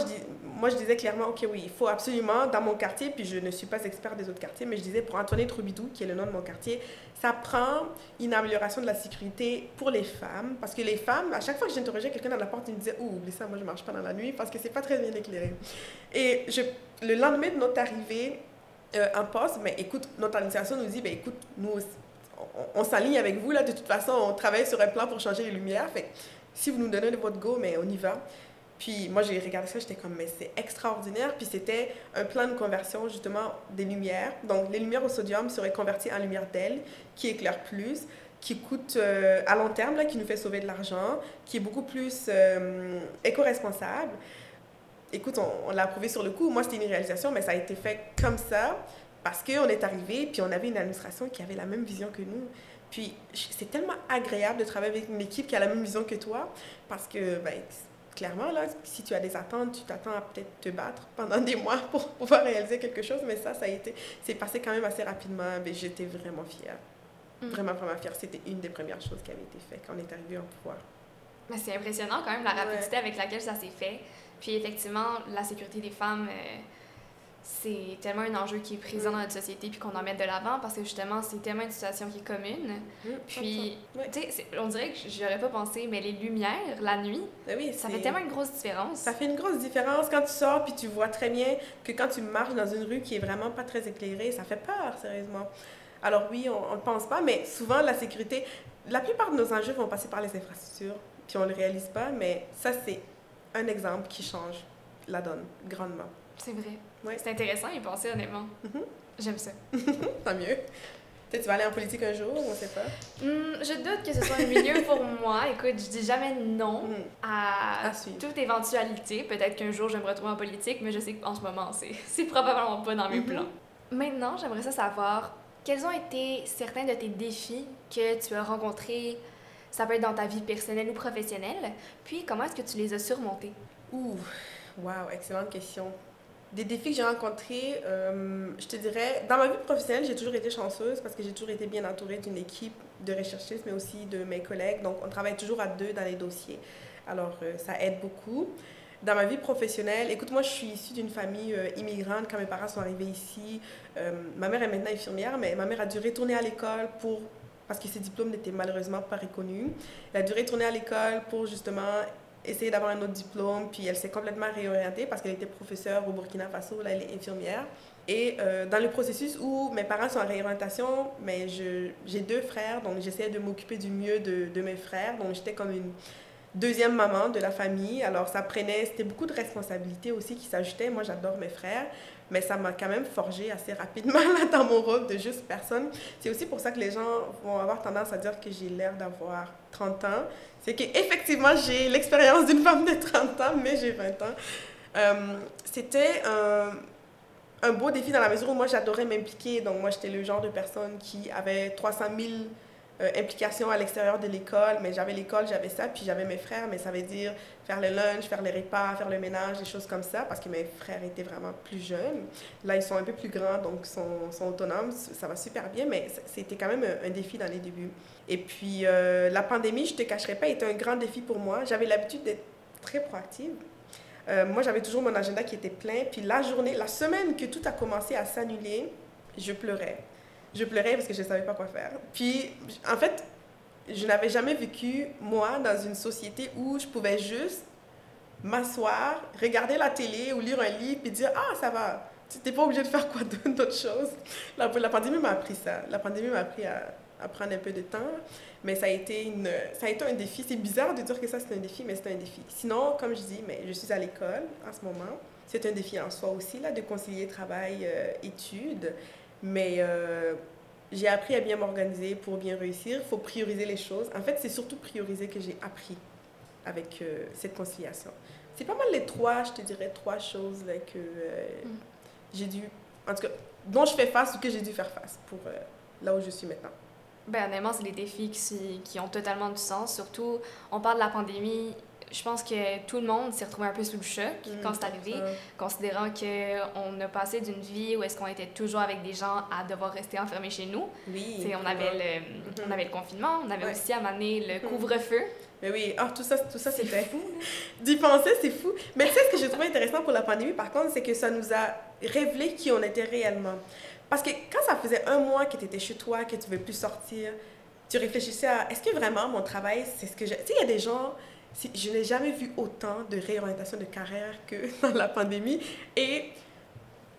moi, je disais clairement, OK, oui, il faut absolument, dans mon quartier, puis je ne suis pas expert des autres quartiers, mais je disais, pour Antoinette Roubidou, qui est le nom de mon quartier, ça prend une amélioration de la sécurité pour les femmes, parce que les femmes, à chaque fois que j'interrogeais quelqu'un dans la porte, ils me disaient, oublie ça, moi, je ne marche pas dans la nuit, parce que c'est pas très bien éclairé. Et le lendemain de notre arrivée euh, en poste, mais écoute, notre administration nous dit, ben écoute, nous, on, on s'aligne avec vous, là, de toute façon, on travaille sur un plan pour changer les lumières, fait si vous nous donnez votre go, mais on y va. Puis moi, j'ai regardé ça, j'étais comme, mais c'est extraordinaire. Puis c'était un plan de conversion justement des lumières. Donc les lumières au sodium seraient converties en lumière d'aile, qui éclaire plus, qui coûte euh, à long terme, là, qui nous fait sauver de l'argent, qui est beaucoup plus euh, éco-responsable. Écoute, on, l'a approuvé sur le coup. Moi, c'était une réalisation, mais ça a été fait comme ça parce qu'on est arrivé, puis on avait une administration qui avait la même vision que nous. Puis c'est tellement agréable de travailler avec une équipe qui a la même vision que toi parce que ben, clairement, là, si tu as des attentes, tu t'attends à peut-être te battre pendant des mois pour pouvoir réaliser quelque chose, mais ça, ça a été, c'est passé quand même assez rapidement, mais j'étais vraiment fière. Mm. Vraiment, vraiment fière. C'était une des premières choses qui avait été faite quand on est arrivé en pouvoir. Mais c'est impressionnant quand même la rapidité avec laquelle ça s'est fait. Puis effectivement, la sécurité des femmes, euh, c'est tellement un enjeu qui est présent dans notre société puis qu'on en met de l'avant parce que justement c'est tellement une situation qui est commune. Mmh, puis tu sais on dirait que j'aurais pas pensé mais les lumières la nuit ben oui, ça fait tellement une grosse différence. Ça fait une grosse différence quand tu sors puis tu vois très bien que quand tu marches dans une rue qui est vraiment pas très éclairée ça fait peur sérieusement. Alors oui on ne pense pas mais souvent la sécurité la plupart de nos enjeux vont passer par les infrastructures puis on le réalise pas mais ça c'est un exemple qui change la donne grandement. C'est vrai c'est intéressant y penser, honnêtement. Mm-hmm. J'aime ça. Tant mieux. Peut-être tu vas aller en politique un jour, on sait pas? Hmm, je doute que ce soit un milieu pour moi. Écoute, je dis jamais non mm. à, toute éventualité. Peut-être qu'un jour, je vais me retrouver en politique, mais je sais qu'en ce moment, c'est probablement pas dans mes mm-hmm. plans. Maintenant, j'aimerais ça savoir quels ont été certains de tes défis que tu as rencontrés, ça peut être dans ta vie personnelle ou professionnelle, puis comment est-ce que tu les as surmontés? Ouh, wow, excellente question. Des défis que j'ai rencontrés, euh, je te dirais, dans ma vie professionnelle, j'ai toujours été chanceuse parce que j'ai toujours été bien entourée d'une équipe de recherchistes, mais aussi de mes collègues. Donc, on travaille toujours à deux dans les dossiers. Alors, euh, ça aide beaucoup. Dans ma vie professionnelle, écoute, moi, je suis issue d'une famille euh, immigrante quand mes parents sont arrivés ici. ma mère est maintenant infirmière, mais ma mère a dû retourner à l'école pour parce que ses diplômes n'étaient malheureusement pas reconnus. Elle a dû retourner à l'école pour justement essayer d'avoir un autre diplôme, puis elle s'est complètement réorientée parce qu'elle était professeure au Burkina Faso, là elle est infirmière. Et euh, dans le processus où mes parents sont en réorientation, mais j'ai deux frères, donc j'essayais de m'occuper du mieux de, de, mes frères, donc j'étais comme une deuxième maman de la famille. Alors ça prenait, c'était beaucoup de responsabilités aussi qui s'ajoutaient. Moi j'adore mes frères, mais ça m'a quand même forgé assez rapidement dans mon rôle de juste personne. C'est aussi pour ça que les gens vont avoir tendance à dire que j'ai l'air d'avoir 30 ans. C'est qu'effectivement, j'ai l'expérience d'une femme de 30 ans, mais j'ai 20 ans. Euh, c'était un, un, beau défi dans la mesure où moi, j'adorais m'impliquer. Donc, moi, j'étais le genre de personne qui avait 300 000 euh, implication à l'extérieur de l'école, mais j'avais l'école, j'avais ça, puis j'avais mes frères, mais ça veut dire faire le lunch, faire les repas, faire le ménage, des choses comme ça, parce que mes frères étaient vraiment plus jeunes. Là, ils sont un peu plus grands, donc sont, sont autonomes, ça va super bien, mais c'était quand même un, défi dans les débuts. Et puis, euh, la pandémie, je te cacherai pas, était un grand défi pour moi. J'avais l'habitude d'être très proactive. Euh, moi, j'avais toujours mon agenda qui était plein, puis la journée, la semaine que tout a commencé à s'annuler, je pleurais je pleurais parce que je ne savais pas quoi faire. Puis, en fait, je n'avais jamais vécu, moi, dans une société où je pouvais juste m'asseoir, regarder la télé ou lire un livre et dire Ah, ça va. Tu n'es pas obligé de faire quoi d'autre chose. La, pandémie m'a appris ça. La pandémie m'a appris à, à prendre un peu de temps. Mais ça a été, une, ça a été un défi. C'est bizarre de dire que ça, c'est un défi, mais c'est un défi. Sinon, comme je dis, mais je suis à l'école en ce moment. C'est un défi en soi aussi, là, de concilier travail, euh. Mais euh, j'ai appris à bien m'organiser pour bien réussir. Il faut prioriser les choses. En fait, c'est surtout prioriser que j'ai appris avec euh, cette conciliation. C'est pas mal les trois, je te dirais, trois choses là, que mm. j'ai dû, en tout cas, dont je fais face ou que j'ai dû faire face pour là où je suis maintenant. Ben, honnêtement, c'est des défis qui, qui, ont totalement du sens. Surtout, on parle de la pandémie. Je pense que tout le monde s'est retrouvé un peu sous le choc mm, quand c'est arrivé, considérant qu'on a passé d'une vie où est-ce qu'on était toujours avec des gens à devoir rester enfermés chez nous. Oui. on, avait le, mm-hmm. on avait le confinement, on avait aussi à le mm-hmm. couvre-feu. Mais oui, ah, tout ça, tout ça c'était fou. D'y penser, c'est fou. Mais tu sais, ce que j'ai trouvé intéressant pour la pandémie, par contre, c'est que ça nous a révélé qui on était réellement. Parce que quand ça faisait un mois que tu étais chez toi, que tu ne veux plus sortir, tu réfléchissais à est-ce que vraiment mon travail, c'est ce que j'ai. Tu sais, il y a des gens, je n'ai jamais vu autant de réorientation de carrière que dans la pandémie. Et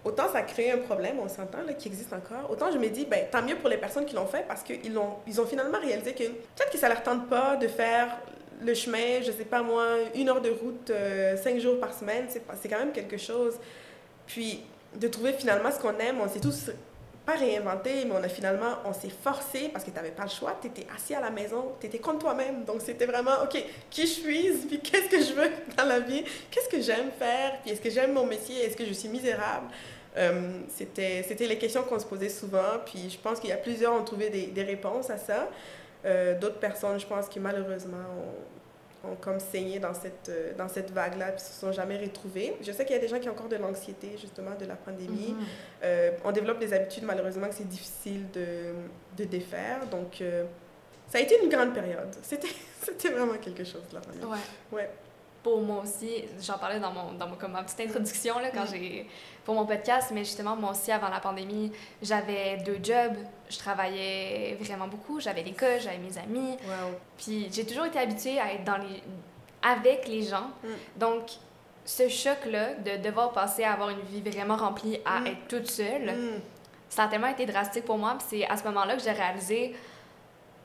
autant ça crée un problème, on s'entend, qui existe encore, autant je me dis, ben, tant mieux pour les personnes qui l'ont fait parce qu'ils ont, ils ont finalement réalisé que peut-être que ça ne leur tente pas de faire le chemin, je sais pas moi, une heure de route, euh, cinq jours par semaine, c'est quand même quelque chose. Puis de trouver finalement ce qu'on aime. On s'est tous réinventé, mais on a finalement, on s'est forcé parce que tu n'avais pas le choix. Tu étais assis à la maison, tu étais contre toi-même. Donc c'était vraiment, OK, qui je suis, puis qu'est-ce que je veux dans la vie, qu'est-ce que j'aime faire, puis est-ce que j'aime mon métier, est-ce que je suis misérable? Euh, c'était, c'était les questions qu'on se posait souvent, puis je pense qu'il y a plusieurs ont trouvé des, des réponses à ça. Euh, d'autres personnes, je pense que malheureusement, ont comme saigné dans cette, euh, dans cette vague-là, puis se sont jamais retrouvés. Je sais qu'il y a des gens qui ont encore de l'anxiété, justement, de la pandémie. Mhm. Euh, on développe des habitudes, malheureusement, que c'est difficile de, de défaire. Donc, euh, ça a été une grande période. C'était vraiment quelque chose, la pandémie. Ouais. ouais pour moi aussi, j'en parlais dans, mon, dans mon, comme ma petite introduction là, quand mm. j'ai pour mon podcast, mais justement, moi aussi, avant la pandémie, j'avais deux jobs. Je travaillais vraiment beaucoup. J'avais l'école, j'avais mes amis. Puis j'ai toujours été habituée à être dans les, avec les gens. Mm. Donc, ce choc-là de devoir passer à avoir une vie vraiment remplie à mm. être toute seule, ça a tellement été drastique pour moi. Puis c'est à ce moment-là que j'ai réalisé,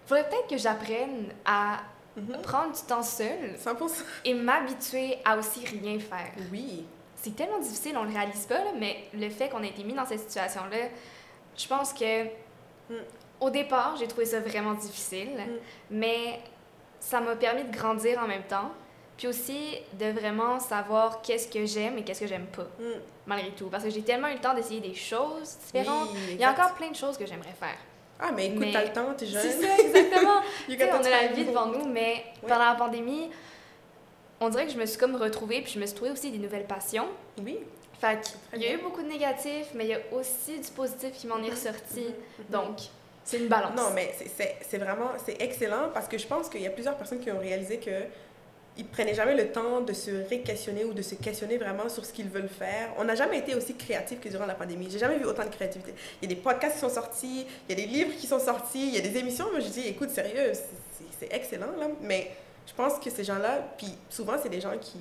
faudrait peut-être que j'apprenne à Mhm. Prendre du temps seul. 100%. Et m'habituer à aussi rien faire. Oui. C'est tellement difficile, on le réalise pas, mais le fait qu'on ait été mis dans cette situation-là, je pense que mm. au départ, j'ai trouvé ça vraiment difficile, mm. mais ça m'a permis de grandir en même temps. Puis aussi de vraiment savoir qu'est-ce que j'aime et qu'est-ce que j'aime pas, mm. malgré tout. Parce que j'ai tellement eu le temps d'essayer des choses différentes. Il y a encore plein de choses que j'aimerais faire. Ah, mais écoute, t'as le temps, t'es jeune. C'est ça, exactement. on a la vie devant nous, mais pendant la pandémie, on dirait que je me suis comme retrouvée, puis je me suis trouvée aussi des nouvelles passions. Oui. Fait qu'il y a eu beaucoup de négatifs, mais il y a aussi du positif qui m'en est ressorti. Mm-hmm. Donc, c'est une balance. Non, mais c'est vraiment, c'est excellent parce que je pense qu'il y a plusieurs personnes qui ont réalisé que ils prenaient jamais le temps de se réquestionner ou de se questionner vraiment sur ce qu'ils veulent faire. On n'a jamais été aussi créatifs que durant la pandémie. J'ai jamais vu autant de créativité. Il y a des podcasts qui sont sortis, il y a des livres qui sont sortis, il y a des émissions. Moi, je dis, écoute, sérieux, c'est excellent, là. Mais je pense que ces gens-là, puis souvent, c'est des gens qui,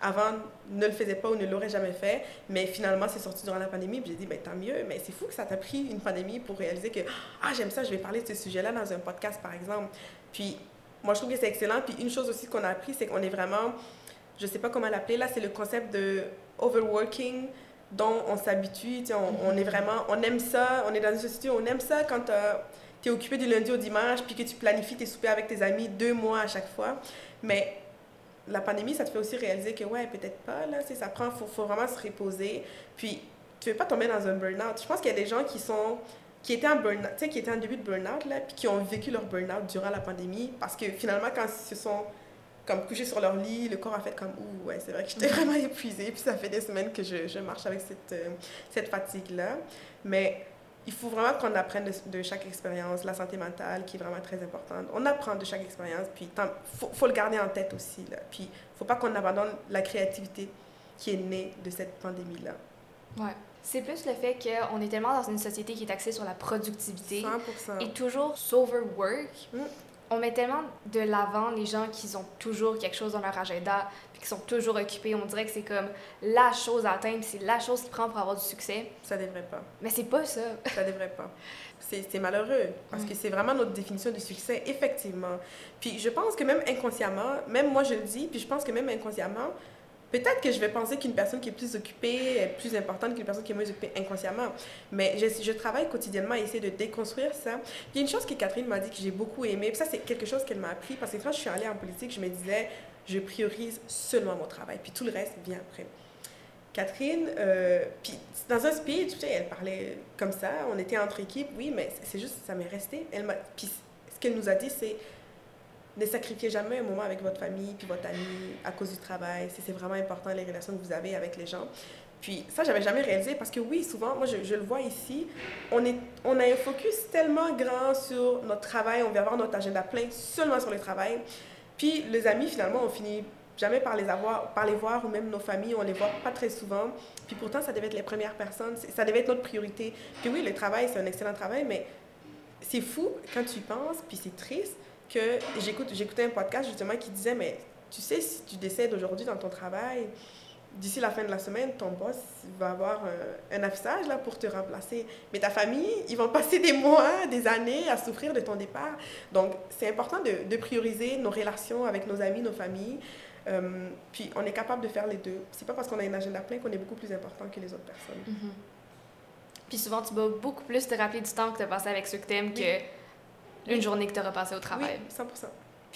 avant, ne le faisaient pas ou ne l'auraient jamais fait, mais finalement, c'est sorti durant la pandémie. Puis j'ai dit, ben, tant mieux. Mais c'est fou que ça t'a pris une pandémie pour réaliser que, ah, j'aime ça, je vais parler de ce sujet-là dans un podcast, par exemple. Puis moi, je trouve que c'est excellent. Puis une chose aussi qu'on a appris, c'est qu'on est vraiment, je sais pas comment l'appeler, là, c'est le concept de overworking dont on s'habitue. On, on, est vraiment, on aime ça, on est dans une société où on aime ça quand tu es occupé du lundi au dimanche, puis que tu planifies tes soupers avec tes amis deux mois à chaque fois. Mais la pandémie, ça te fait aussi réaliser que, ouais, peut-être pas, là, ça prend, faut, faut vraiment se reposer. Puis, tu veux pas tomber dans un burn-out. Je pense qu'il y a des gens qui sont qui étaient en burn qui étaient en début de burn-out, là, puis qui ont vécu leur burn-out durant la pandémie, parce que finalement, quand ils se sont comme couchés sur leur lit, le corps a fait comme, ouh, ouais, c'est vrai que j'étais vraiment épuisée, puis ça fait des semaines que je, je marche avec cette, euh, cette fatigue-là. Mais il faut vraiment qu'on apprenne de, chaque expérience, la santé mentale qui est vraiment très importante. On apprend de chaque expérience, puis il faut, faut, le garder en tête aussi. Là. Puis il ne faut pas qu'on abandonne la créativité qui est née de cette pandémie-là. Ouais. C'est plus le fait qu'on est tellement dans une société qui est axée sur la productivité 100%. et toujours s'overwork. Mm. on met tellement de l'avant les gens qui ont toujours quelque chose dans leur agenda, qui sont toujours occupés. On dirait que c'est comme la chose à atteindre, c'est la chose qui prend pour avoir du succès. Ça devrait pas. Mais c'est pas ça. Ça devrait pas. C'est malheureux parce que c'est vraiment notre définition du succès, effectivement. Puis je pense que même inconsciemment, même moi je le dis, puis je pense que même inconsciemment, Peut-être que je vais penser qu'une personne qui est plus occupée est plus importante qu'une personne qui est moins occupée inconsciemment. Mais je, je, travaille quotidiennement à essayer de déconstruire ça. Il y a une chose que Catherine m'a dit que j'ai beaucoup aimé, puis ça, c'est quelque chose qu'elle m'a appris, parce que quand je suis allée en politique, je me disais, je priorise seulement mon travail, puis tout le reste vient après. Catherine, euh, puis dans un speech, elle parlait comme ça, on était entre équipes, oui, mais c'est juste, ça m'est resté. Elle puis ce qu'elle nous a dit, c'est ne sacrifiez jamais un moment avec votre famille puis votre ami à cause du travail. C'est vraiment important les relations que vous avez avec les gens. Puis ça, j'avais jamais réalisé parce que oui, souvent, moi je, je, le vois ici, on, est, on a un focus tellement grand sur notre travail, on veut avoir notre agenda plein seulement sur le travail. Puis les amis, finalement, on finit jamais par les avoir, par les voir ou même nos familles, on les voit pas très souvent. Puis pourtant, ça devait être les premières personnes, ça devait être notre priorité. Puis oui, le travail, c'est un excellent travail, mais c'est fou quand tu y penses, puis c'est triste que j'écoute, j'écoutais un podcast justement qui disait, mais tu sais, si tu décèdes aujourd'hui dans ton travail, d'ici la fin de la semaine, ton boss va avoir un, affichage là, pour te remplacer. Mais ta famille, ils vont passer des mois, des années à souffrir de ton départ. Donc, c'est important de, de, prioriser nos relations avec nos amis, nos familles. Euh, puis, on est capable de faire les deux. C'est pas parce qu'on a une agenda plein qu'on est beaucoup plus important que les autres personnes. Mm-hmm. Puis souvent, tu vas beaucoup plus te rappeler du temps que tu as passé avec ceux que tu aimes que une journée que tu auras passée au travail. Oui, 100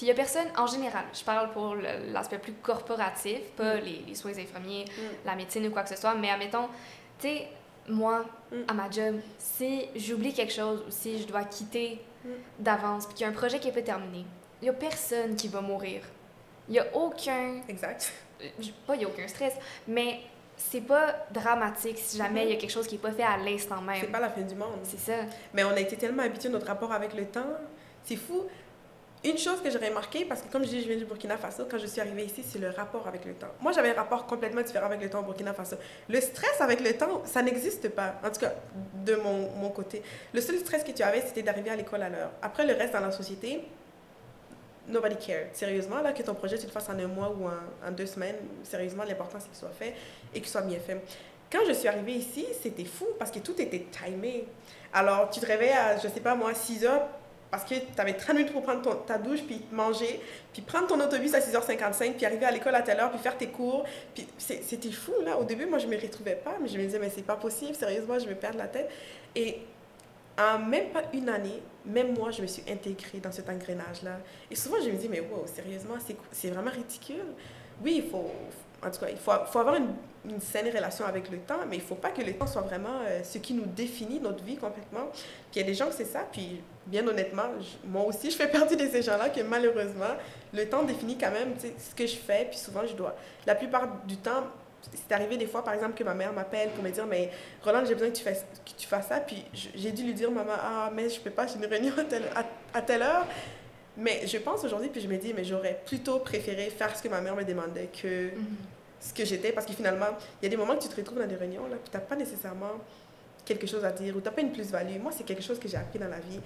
Puis il y a personne, en général, je parle pour l'aspect plus corporatif, pas mm. les, les, soins infirmiers, mm. la médecine ou quoi que ce soit, mais admettons, tu sais, moi, mm. à ma job, si j'oublie quelque chose ou si je dois quitter d'avance, puis qu'il y a un projet qui n'est pas terminé, il n'y a personne qui va mourir. Il n'y a aucun. Exact. Euh, pas il n'y a aucun stress, mais c'est pas dramatique si jamais il y a quelque chose qui n'est pas fait à l'instant même. C'est pas la fin du monde. C'est ça. Mais on a été tellement habitués à notre rapport avec le temps. C'est fou. Une chose que j'ai remarqué, parce que comme je dis, je viens du Burkina Faso, quand je suis arrivée ici, c'est le rapport avec le temps. Moi, j'avais un rapport complètement différent avec le temps au Burkina Faso. Le stress avec le temps, ça n'existe pas, en tout cas de mon, mon côté. Le seul stress que tu avais, c'était d'arriver à l'école à l'heure. Après, le reste dans la société, nobody cares. Sérieusement, là, que ton projet, tu le fasses en un mois ou en, deux semaines, sérieusement, l'important, c'est qu'il soit fait et qu'il soit bien fait. Quand je suis arrivée ici, c'était fou parce que tout était timé. Alors, tu te réveilles à, je sais pas moi, 6 heures parce que tu avais 30 minutes pour prendre ta douche, puis manger, puis prendre ton autobus à 6h55, puis arriver à l'école à telle heure, puis faire tes cours. Puis c'était fou, là. Au début, moi, je me retrouvais pas, mais je me disais, mais c'est pas possible, sérieusement, je vais perdre la tête. Et en même pas une année, même moi, je me suis intégrée dans cet engrenage-là. Et souvent, je me dis, mais wow, sérieusement, c'est vraiment ridicule. Oui, il faut, en tout cas, il faut, faut avoir une, une, saine relation avec le temps, mais il ne faut pas que le temps soit vraiment euh, ce qui nous définit notre vie complètement. Puis il y a des gens que c'est ça, puis bien honnêtement, moi aussi, je fais partie de ces gens-là que malheureusement, le temps définit quand même ce que je fais, puis souvent, je dois, la plupart du temps, c'est arrivé des fois, par exemple, que ma mère m'appelle pour me dire Mais Roland, j'ai besoin que tu, fasses, que tu fasses ça. Puis j'ai dû lui dire Maman, ah, mais je peux pas, j'ai une réunion à à, telle heure. Mais je pense aujourd'hui, puis je me dis Mais j'aurais plutôt préféré faire ce que ma mère me demandait que mhm. ce que j'étais. Parce que finalement, il y a des moments que tu te retrouves dans des réunions, là, puis tu n'as pas nécessairement quelque chose à dire ou tu n'as pas une plus-value. Moi, c'est quelque chose que j'ai appris dans la vie.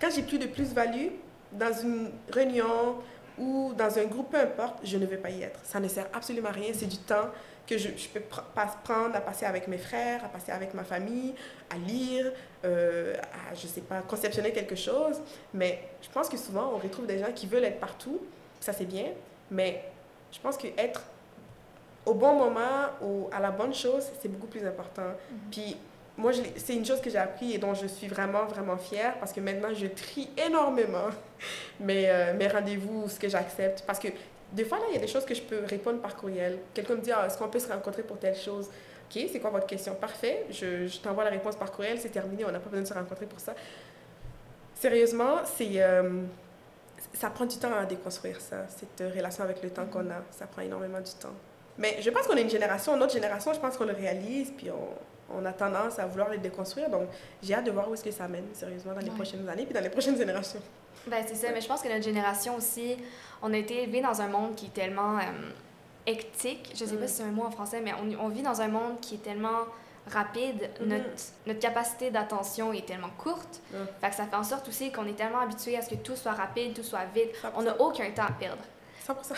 Quand j'ai plus de plus-value dans une réunion ou dans un groupe, peu importe, je ne vais pas y être. Ça ne sert absolument à rien. C'est du temps que je, je peux pr prendre à passer avec mes frères, à passer avec ma famille, à lire, euh, à, je sais pas, conceptionner quelque chose. Mais je pense que souvent, on retrouve des gens qui veulent être partout. Ça, c'est bien. Mais je pense qu'être au bon moment, ou à la bonne chose, c'est beaucoup plus important. Mm -hmm. Puis moi, c'est une chose que j'ai appris et dont je suis vraiment, vraiment fière parce que maintenant, je trie énormément mes, euh, mes rendez-vous, ce que j'accepte. Parce que des fois, là, il y a des choses que je peux répondre par courriel. Quelqu'un me dit, ah, est-ce qu'on peut se rencontrer pour telle chose? OK, c'est quoi votre question? Parfait, je, je t'envoie la réponse par courriel, c'est terminé, on n'a pas besoin de se rencontrer pour ça. Sérieusement, c'est... Euh, ça prend du temps à déconstruire ça, cette relation avec le temps qu'on a. Ça prend énormément du temps. Mais je pense qu'on est une génération, notre génération, je pense qu'on le réalise, puis on, on, a tendance à vouloir le déconstruire. Donc, j'ai hâte de voir où est-ce que ça mène, sérieusement, dans les ouais. prochaines années, puis dans les prochaines générations. Ben, c'est ça, mais je pense que notre génération aussi, on a été élevé dans un monde qui est tellement euh, hectique. Je sais mm. pas si c'est un mot en français, mais on, on, vit dans un monde qui est tellement rapide, Mhm. notre, notre capacité d'attention est tellement courte. Ouais. Fait que ça fait en sorte aussi qu'on est tellement habitué à ce que tout soit rapide, tout soit vite. 100%. On n'a aucun temps à perdre. 100%.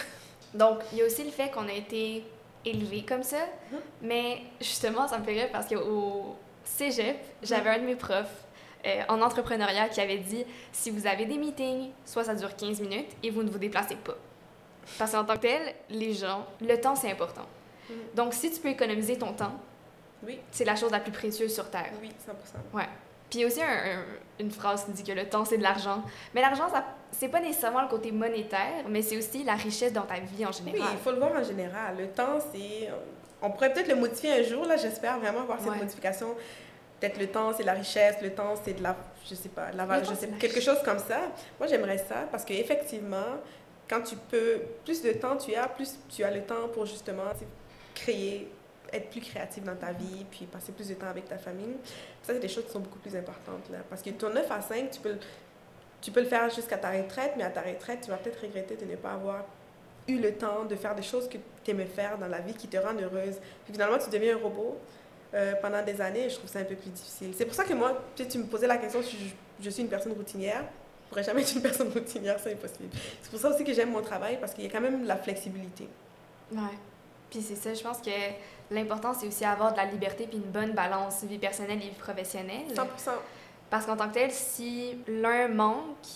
Donc, il y a aussi le fait qu'on a été élevé comme ça. Mhm. Mais justement, ça me fait rire parce qu'au cégep, Mhm. j'avais un de mes profs euh, en entrepreneuriat qui avait dit si vous avez des meetings, soit ça dure 15 minutes et vous ne vous déplacez pas. Parce qu'en tant que tel, les gens, le temps c'est important. Mhm. Donc, si tu peux économiser ton temps, Oui, c'est la chose la plus précieuse sur Terre. oui, 100%. Ouais. Puis aussi un- un- une phrase qui dit que le temps, c'est de l'argent. Mais l'argent, c'est pas nécessairement le côté monétaire, mais c'est aussi la richesse dans ta vie en Oui, général. il faut le voir en général. Le temps, c'est... On pourrait peut-être le modifier un jour, là, j'espère vraiment voir cette Ouais. modification. Peut-être le temps, c'est la richesse, le temps, c'est de la... Je sais pas, de la temps, je sais quelque chose comme ça. Moi, j'aimerais ça parce qu'effectivement, quand tu peux... Plus de temps tu as, plus tu as le temps pour justement créer, être plus créatif dans ta vie, puis passer plus de temps avec ta famille. Ça, c'est des choses qui sont beaucoup plus importantes, là. Parce que ton 9 à 5, tu peux, tu peux le faire jusqu'à ta retraite, mais à ta retraite, tu vas peut-être regretter de ne pas avoir eu le temps de faire des choses que tu aimais faire dans la vie qui te rendent heureuse. Puis finalement, tu deviens un robot euh, pendant des années je trouve ça un peu plus difficile. C'est pour ça que moi, tu me posais la question je suis une personne routinière. Pourrais jamais être une personne routinière, c'est impossible. C'est pour ça aussi que j'aime mon travail parce qu'il y a quand même la flexibilité. Ouais. Puis c'est ça, je pense que l'important, c'est aussi avoir de la liberté puis une bonne balance vie personnelle et vie professionnelle. 100%. Parce qu'en tant que tel, si l'un manque,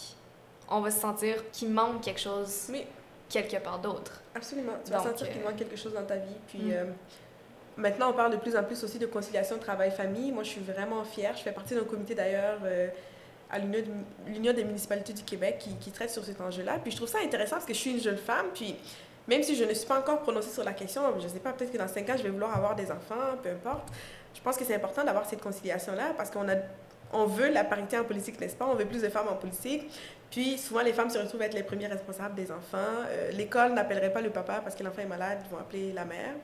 on va se sentir qu'il manque quelque chose Oui, quelque part d'autre. absolument. Tu vas sentir qu'il euh, manque quelque chose dans ta vie. Puis Mm. euh, maintenant, on parle de plus en plus aussi de conciliation travail-famille. Moi, je suis vraiment fière. Je fais partie d'un comité d'ailleurs. euh, à l'Union de- l'Union des municipalités du Québec qui, qui traite sur cet enjeu-là. Puis je trouve ça intéressant parce que je suis une jeune femme, puis même si je ne suis pas encore prononcée sur la question, je ne sais pas, peut-être que dans cinq ans, je vais vouloir avoir des enfants, peu importe. Je pense que c'est important d'avoir cette conciliation-là parce qu'on a, on veut la parité en politique, n'est-ce pas? On veut plus de femmes en politique. Puis souvent, les femmes se retrouvent à être les premiers responsables des enfants. Euh, L'école n'appellerait pas le papa parce que l'enfant est malade, ils vont appeler la mère.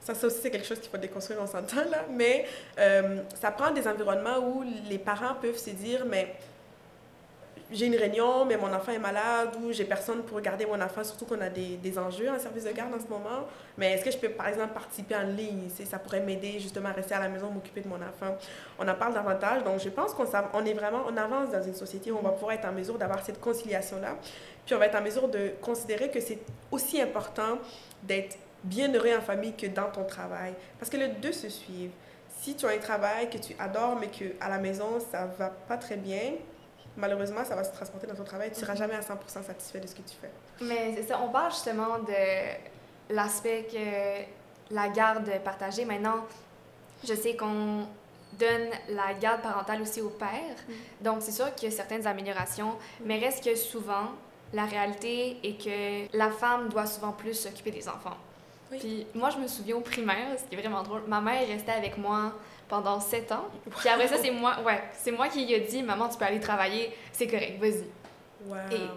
Ça, ça aussi, c'est quelque chose qu'il faut déconstruire, on s'entend là. Mais euh, ça prend des environnements où les parents peuvent se dire, mais j'ai une réunion, mais mon enfant est malade ou j'ai personne pour garder mon enfant, surtout qu'on a des, des enjeux en service de garde en ce moment. Mais est-ce que je peux, par exemple, participer en ligne? Ça pourrait m'aider justement à rester à la maison, m'occuper de mon enfant. On en parle davantage. Donc, je pense qu'on on est vraiment, on avance dans une société où on va pouvoir être en mesure d'avoir cette conciliation-là. Puis, on va être en mesure de considérer que c'est aussi important d'être bien heureux en famille que dans ton travail. Parce que les deux se suivent. Si tu as un travail que tu adores, mais qu'à la maison, ça va pas très bien, malheureusement, ça va se transporter dans ton travail. Tu seras jamais à 100% satisfait de ce que tu fais. Mais c'est ça, on parle justement de l'aspect que la garde partagée. Maintenant, je sais qu'on donne la garde parentale aussi au père. Donc, c'est sûr qu'il y a certaines améliorations, mais reste que souvent, la réalité est que la femme doit souvent plus s'occuper des enfants. Oui. Puis moi, je me souviens au primaire, ce qui est vraiment drôle, ma mère est restée avec moi pendant sept ans. Puis après ça, c'est moi, ouais, c'est moi qui lui ai dit, maman, tu peux aller travailler, c'est correct, vas-y. Wow. Et-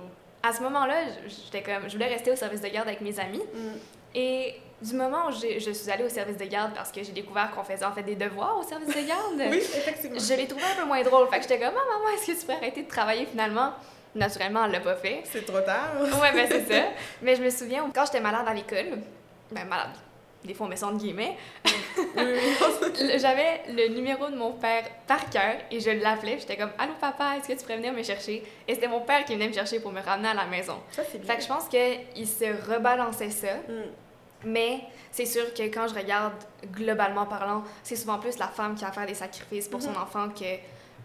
À ce moment-là, j'étais comme, je voulais rester au service de garde avec mes amis. Mm. Et du moment où je suis allée au service de garde parce que j'ai découvert qu'on faisait en fait des devoirs au service de garde, Oui, effectivement. je l'ai trouvé un peu moins drôle. Fait que j'étais comme, ah, maman, est-ce que tu peux arrêter de travailler finalement? Naturellement, elle l'a pas fait. C'est trop tard. Ouais, ben c'est ça. Mais je me souviens, quand j'étais malade à l'école, ben malade, des fois on met ça entre guillemets, j'avais le numéro de mon père par cœur et je l'appelais. J'étais comme, allô papa, est-ce que tu pourrais venir me chercher? Et c'était mon père qui venait me chercher pour me ramener à la maison. Ça, c'est bien. Fait que je pense qu'il se rebalançait ça. Mm. Mais c'est sûr que quand je regarde globalement parlant, c'est souvent plus la femme qui a à faire des sacrifices pour son Mhm. enfant que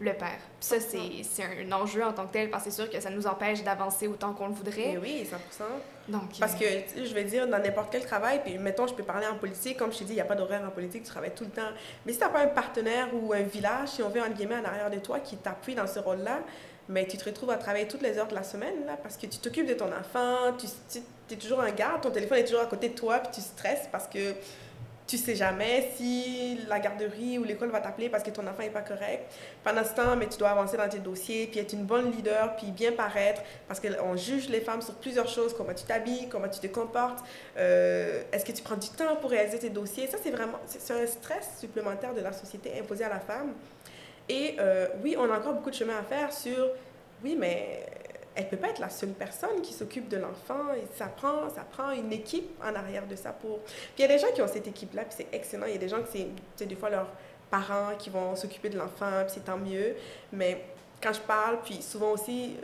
le père. Ça, c'est un enjeu en tant que tel parce que c'est sûr que ça nous empêche d'avancer autant qu'on le voudrait. Eh oui, 100%. Donc, Parce euh, que, je vais dire, dans n'importe quel travail, puis mettons, je peux parler en politique, comme je t'ai dit, il n'y a pas d'horaire en politique, tu travailles tout le temps. Mais si tu n'as pas un partenaire ou un village, si on veut, entre guillemets, en arrière de toi, qui t'appuie dans ce rôle-là, mais tu te retrouves à travailler toutes les heures de la semaine, là, parce que tu t'occupes de ton enfant, tu, es toujours en garde, ton téléphone est toujours à côté de toi, puis tu stresses parce que tu sais jamais si la garderie ou l'école va t'appeler parce que ton enfant n'est pas correct. Pendant ce temps, mais tu dois avancer dans tes dossiers, puis être une bonne leader, puis bien paraître, parce qu'on juge les femmes sur plusieurs choses, comment tu t'habilles, comment tu te comportes, euh, est-ce que tu prends du temps pour réaliser tes dossiers? Ça, c'est vraiment c'est un stress supplémentaire de la société imposé à la femme. Et euh, oui, on a encore beaucoup de chemin à faire sur, oui, mais elle peut pas être la seule personne qui s'occupe de l'enfant. Ça prend, ça prend une équipe en arrière de ça pour... Puis il y a des gens qui ont cette équipe-là, puis c'est excellent. Il y a des gens qui, c'est des fois leurs parents qui vont s'occuper de l'enfant, puis c'est tant mieux. Mais quand je parle, puis souvent aussi,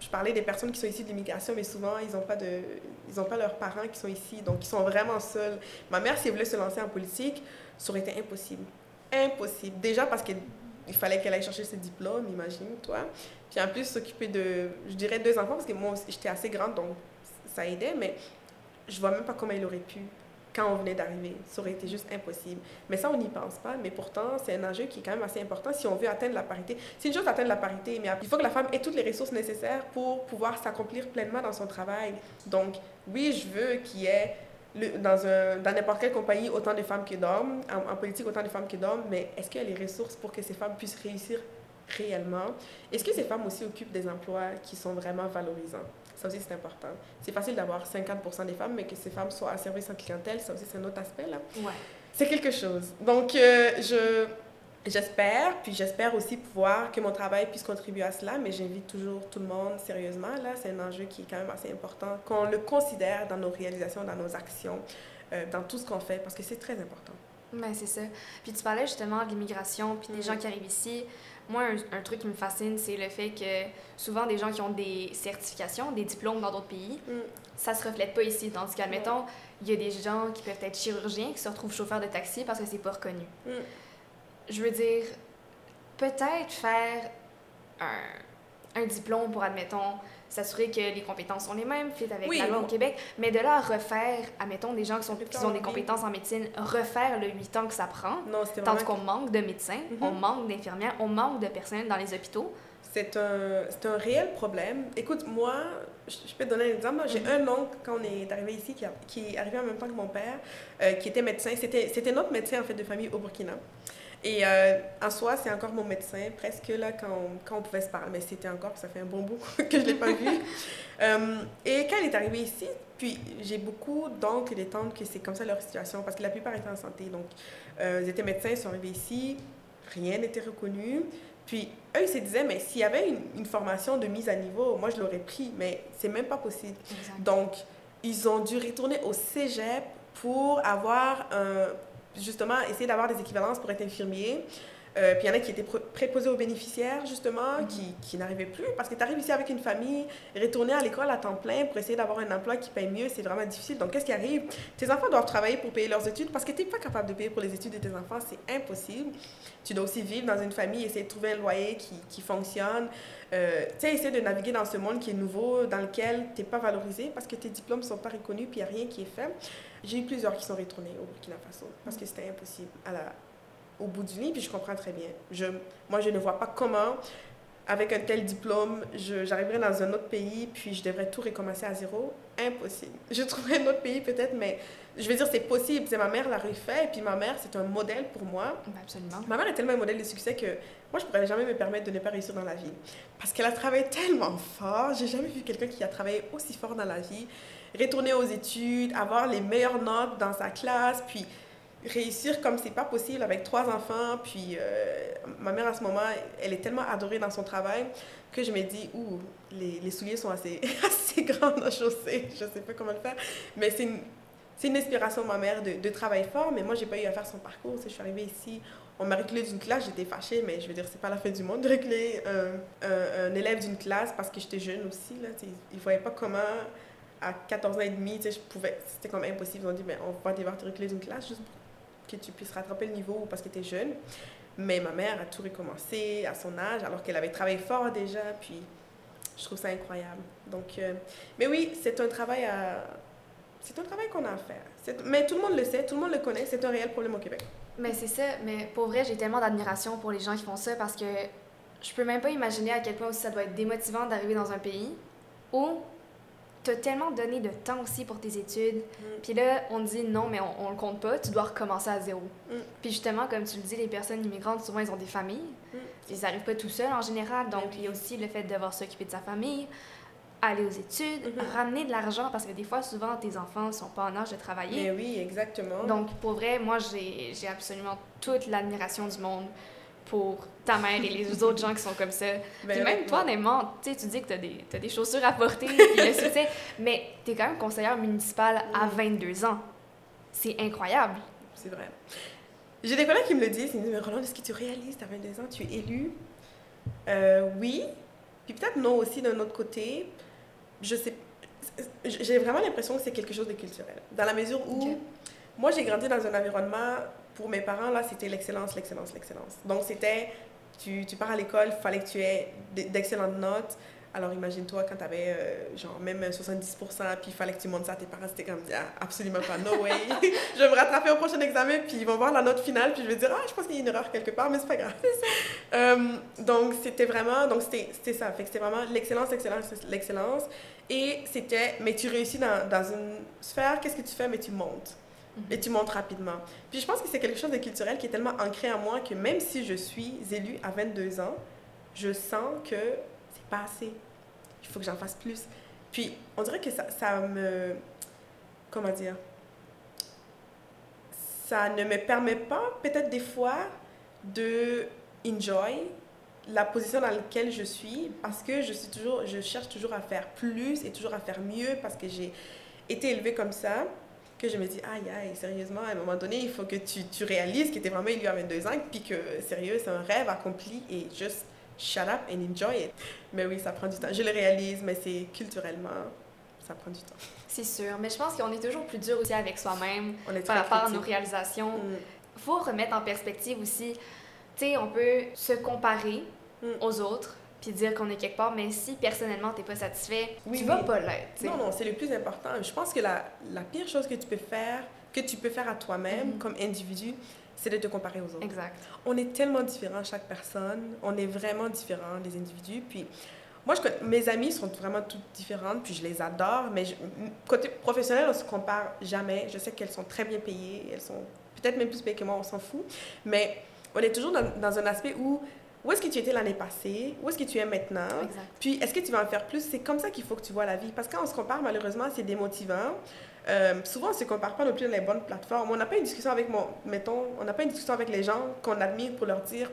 je, parlais des personnes qui sont ici de l'immigration, mais souvent, ils n'ont pas, de, ils pas leurs parents qui sont ici, donc ils sont vraiment seuls. Ma mère, si elle voulait se lancer en politique, ça aurait été impossible. Impossible. Déjà parce qu'il fallait qu'elle aille chercher ses diplômes, imagine, toi. Puis en plus, s'occuper de, je dirais, deux enfants, parce que moi, j'étais assez grande, donc ça aidait, mais je vois même pas comment elle aurait pu quand on venait d'arriver. Ça aurait été juste impossible. Mais ça, on n'y pense pas. Mais pourtant, c'est un enjeu qui est quand même assez important si on veut atteindre la parité. C'est une chose d'atteindre la parité, mais il faut que la femme ait toutes les ressources nécessaires pour pouvoir s'accomplir pleinement dans son travail. Donc, oui, je veux qu'il y ait dans, un, dans n'importe quelle compagnie autant de femmes que d'hommes, en, politique autant de femmes que d'hommes, mais est-ce qu'il y a les ressources pour que ces femmes puissent réussir réellement? Est-ce que ces femmes aussi occupent des emplois qui sont vraiment valorisants? Ça aussi, c'est important. C'est facile d'avoir 50% des femmes, mais que ces femmes soient à service en clientèle, ça aussi, c'est un autre aspect, là. Ouais. C'est quelque chose. Donc, euh, je, j'espère, puis j'espère aussi pouvoir que mon travail puisse contribuer à cela, mais j'invite toujours tout le monde sérieusement. Là, c'est un enjeu qui est quand même assez important, qu'on le considère dans nos réalisations, dans nos actions, euh, dans tout ce qu'on fait, parce que c'est très important. Ben, c'est ça. Puis tu parlais justement de l'immigration, puis des mm. gens qui arrivent ici. Moi, un, truc qui me fascine, c'est le fait que souvent des gens qui ont des certifications, des diplômes dans d'autres pays, mm. ça se reflète pas ici. Tandis qu'admettons, il y a des gens qui peuvent être chirurgiens qui se retrouvent chauffeurs de taxi parce que c'est pas reconnu. Je veux dire, peut-être faire un, un diplôme pour, admettons, s'assurer que les compétences sont les mêmes, fit avec la loi au Québec, mais de là à refaire, admettons, des gens qui, sont, qui ont des compétences en médecine, refaire le 8 ans que ça prend, tant qu'on manque de médecins, mhm. on manque d'infirmières, on manque de personnel dans les hôpitaux. C'est un, un réel problème. Écoute, moi, je, peux te donner un exemple. J'ai mhm. un oncle, quand on est arrivé ici, qui, qui est arrivé en même temps que mon père, euh, qui était médecin. C'était notre médecin, en fait, de famille au Burkina. Et euh, en soi, c'est encore mon médecin, presque là, quand on, quand on pouvait se parler. Mais c'était encore, ça fait un bon bout que je ne l'ai pas vu. Euh, et quand elle est arrivée ici, puis j'ai beaucoup d'oncles et tantes que c'est comme ça leur situation, parce que la plupart étaient en santé. Donc, euh, ils étaient médecins, ils sont arrivés ici, rien n'était reconnu. Puis eux, ils se disaient, mais s'il y avait une, une, formation de mise à niveau, moi, je l'aurais pris, mais c'est même pas possible. Donc, ils ont dû retourner au cégep pour avoir un justement, essayer d'avoir des équivalences pour être infirmier. Euh, puis il y en a qui étaient préposés aux bénéficiaires, justement, mhm. qui, qui n'arrivaient plus. Parce que tu arrives ici avec une famille, retourner à l'école à temps plein pour essayer d'avoir un emploi qui paye mieux, c'est vraiment difficile. Donc, qu'est-ce qui arrive? Tes enfants doivent travailler pour payer leurs études parce que tu n'es pas capable de payer pour les études de tes enfants, c'est impossible. Tu dois aussi vivre dans une famille, essayer de trouver un loyer qui, qui fonctionne. Euh, tu sais, essayer de naviguer dans ce monde qui est nouveau, dans lequel tu n'es pas valorisé parce que tes diplômes ne sont pas reconnus, puis il n'y a rien qui est fait. J'ai eu plusieurs qui sont retournés au Burkina Faso parce que c'était impossible à la, au bout du lit, puis je comprends très bien. Je, moi, je ne vois pas comment, avec un tel diplôme, j'arriverais dans un autre pays, puis je devrais tout recommencer à zéro. Impossible. Je trouverais un autre pays peut-être, mais je veux dire, c'est possible. C'est ma mère l'a refait, et puis ma mère, c'est un modèle pour moi. Absolument. Ma mère est tellement un modèle de succès que moi, je pourrais jamais me permettre de ne pas réussir dans la vie. Parce qu'elle a travaillé tellement fort. J'ai jamais vu quelqu'un qui a travaillé aussi fort dans la vie retourner aux études, avoir les meilleures notes dans sa classe, puis réussir comme c'est pas possible avec trois enfants. Puis euh, ma mère à ce moment, elle est tellement adorée dans son travail que je me dis, ouh, les, les souliers sont assez, assez grands à chausser. Je sais pas comment le faire. Mais c'est une, c'est une inspiration, ma mère, de, de travail fort. Mais moi, j'ai pas eu à faire son parcours. Je suis arrivée ici, on m'a reculé d'une classe, j'étais fâchée, mais je veux dire, c'est pas la fin du monde de reculer un, un, élève d'une classe parce que j'étais jeune aussi. Là, il voyait pas comment à 14 ans et demi, je pouvais, c'était comme impossible. Ils ont dit, mais on va devoir te reculer d'une classe juste pour que tu puisses rattraper le niveau parce que tu es jeune. Mais ma mère a tout recommencé à son âge, alors qu'elle avait travaillé fort déjà, puis je trouve ça incroyable. Donc, euh, mais oui, c'est un travail. C'est un travail qu'on a à faire. Mais tout le monde le sait, tout le monde le connaît, c'est un réel problème au Québec. Mais c'est ça, mais pour vrai, j'ai tellement d'admiration pour les gens qui font ça parce que je peux même pas imaginer à quel point ça doit être démotivant d'arriver dans un pays où t'as tellement donné de temps aussi pour tes études. Mm. Puis là, on dit non, mais on, on, le compte pas, tu dois recommencer à zéro. Mm. Puis justement, comme tu le dis, les personnes immigrantes, souvent, ils ont des familles. Mm. Ils n'arrivent pas tout seuls en général. Donc, il y a aussi le fait de devoir s'occuper de sa famille, aller aux études, mm-hmm. ramener de l'argent, parce que des fois, souvent, tes enfants ne sont pas en âge de travailler. Mais oui, exactement. Donc, pour vrai, moi, j'ai absolument toute l'admiration du monde pour ta mère et les autres gens qui sont comme ça. Ben puis même toi, honnêtement, tu dis que tu as des, t'as des chaussures à porter, puis le succès, mais tu es quand même conseillère municipale à 22 ans. C'est incroyable. C'est vrai. J'ai des collègues qui me le disent. Ils me disent, mais Roland, est-ce que tu réalises, tu as 22 ans, tu es élu Euh, Oui. Puis peut-être non aussi d'un autre côté. Je sais. J'ai vraiment l'impression que c'est quelque chose de culturel. Dans la mesure où, moi, j'ai grandi dans un environnement, pour mes parents, là, c'était l'excellence, l'excellence, l'excellence. Donc, c'était, tu, tu pars à l'école, il fallait que tu aies d'excellentes notes. Alors, imagine-toi quand tu avais, genre, même 70%, puis il fallait que tu montes ça à tes parents, c'était comme, ah, absolument pas, no way. je vais me rattraper au prochain examen, puis ils vont voir la note finale, puis je vais dire, ah, je pense qu'il y a une erreur quelque part, mais c'est pas grave. Euh, donc, c'était vraiment, donc c'était c'était ça. Fait que c'était vraiment l'excellence, l'excellence, l'excellence. Et c'était, mais tu réussis dans, dans une sphère, qu'est-ce que tu fais, mais tu montes. Et tu montes rapidement. Puis je pense que c'est quelque chose de culturel qui est tellement ancré en moi que même si je suis élue à 22 ans, je sens que c'est pas assez. Il faut que j'en fasse plus. Puis on dirait que ça, ça me. Comment dire? Ça ne me permet pas, peut-être des fois, de enjoy la position dans laquelle je suis parce que je suis toujours je cherche toujours à faire plus et toujours à faire mieux parce que j'ai été élevée comme ça que je me dis aïe aïe sérieusement à un moment donné il faut que tu, tu réalises que tu es vraiment élu à 22 ans puis que sérieux c'est un rêve accompli et juste shut up and enjoy it mais oui ça prend du temps je le réalise mais c'est culturellement ça prend du temps C'est sûr, mais je pense qu'on est toujours plus dur aussi avec soi-même on est par rapport à nos réalisations. Mm. faut remettre en perspective aussi. Tu sais, on peut se comparer Mm. aux autres puis dire qu'on est quelque part, mais si personnellement t'es pas satisfait, Oui, tu vas pas l'être. Non, non, c'est le plus important. Je pense que la, la pire chose que tu peux faire, que tu peux faire à toi-même Mhm. comme individu, c'est de te comparer aux autres. Exact. On est tellement différents, chaque personne. On est vraiment différents, les individus. Puis, moi, je, connais- mes amies sont vraiment toutes différentes, puis je les adore. Mais je- côté professionnel, on se compare jamais. Je sais qu'elles sont très bien payées. Elles sont peut-être même plus payées que moi, on s'en fout. Mais on est toujours dans, dans un aspect où, où est-ce que tu étais l'année passée? Où est-ce que tu es maintenant? Exact. Puis, est-ce que tu vas en faire plus? C'est comme ça qu'il faut que tu vois la vie. Parce que quand on se compare, malheureusement, c'est démotivant. Euh, souvent, on ne se compare pas non plus dans les bonnes plateformes. On n'a pas une discussion avec, mon, mettons, on n'a pas une discussion avec les gens qu'on admire pour leur dire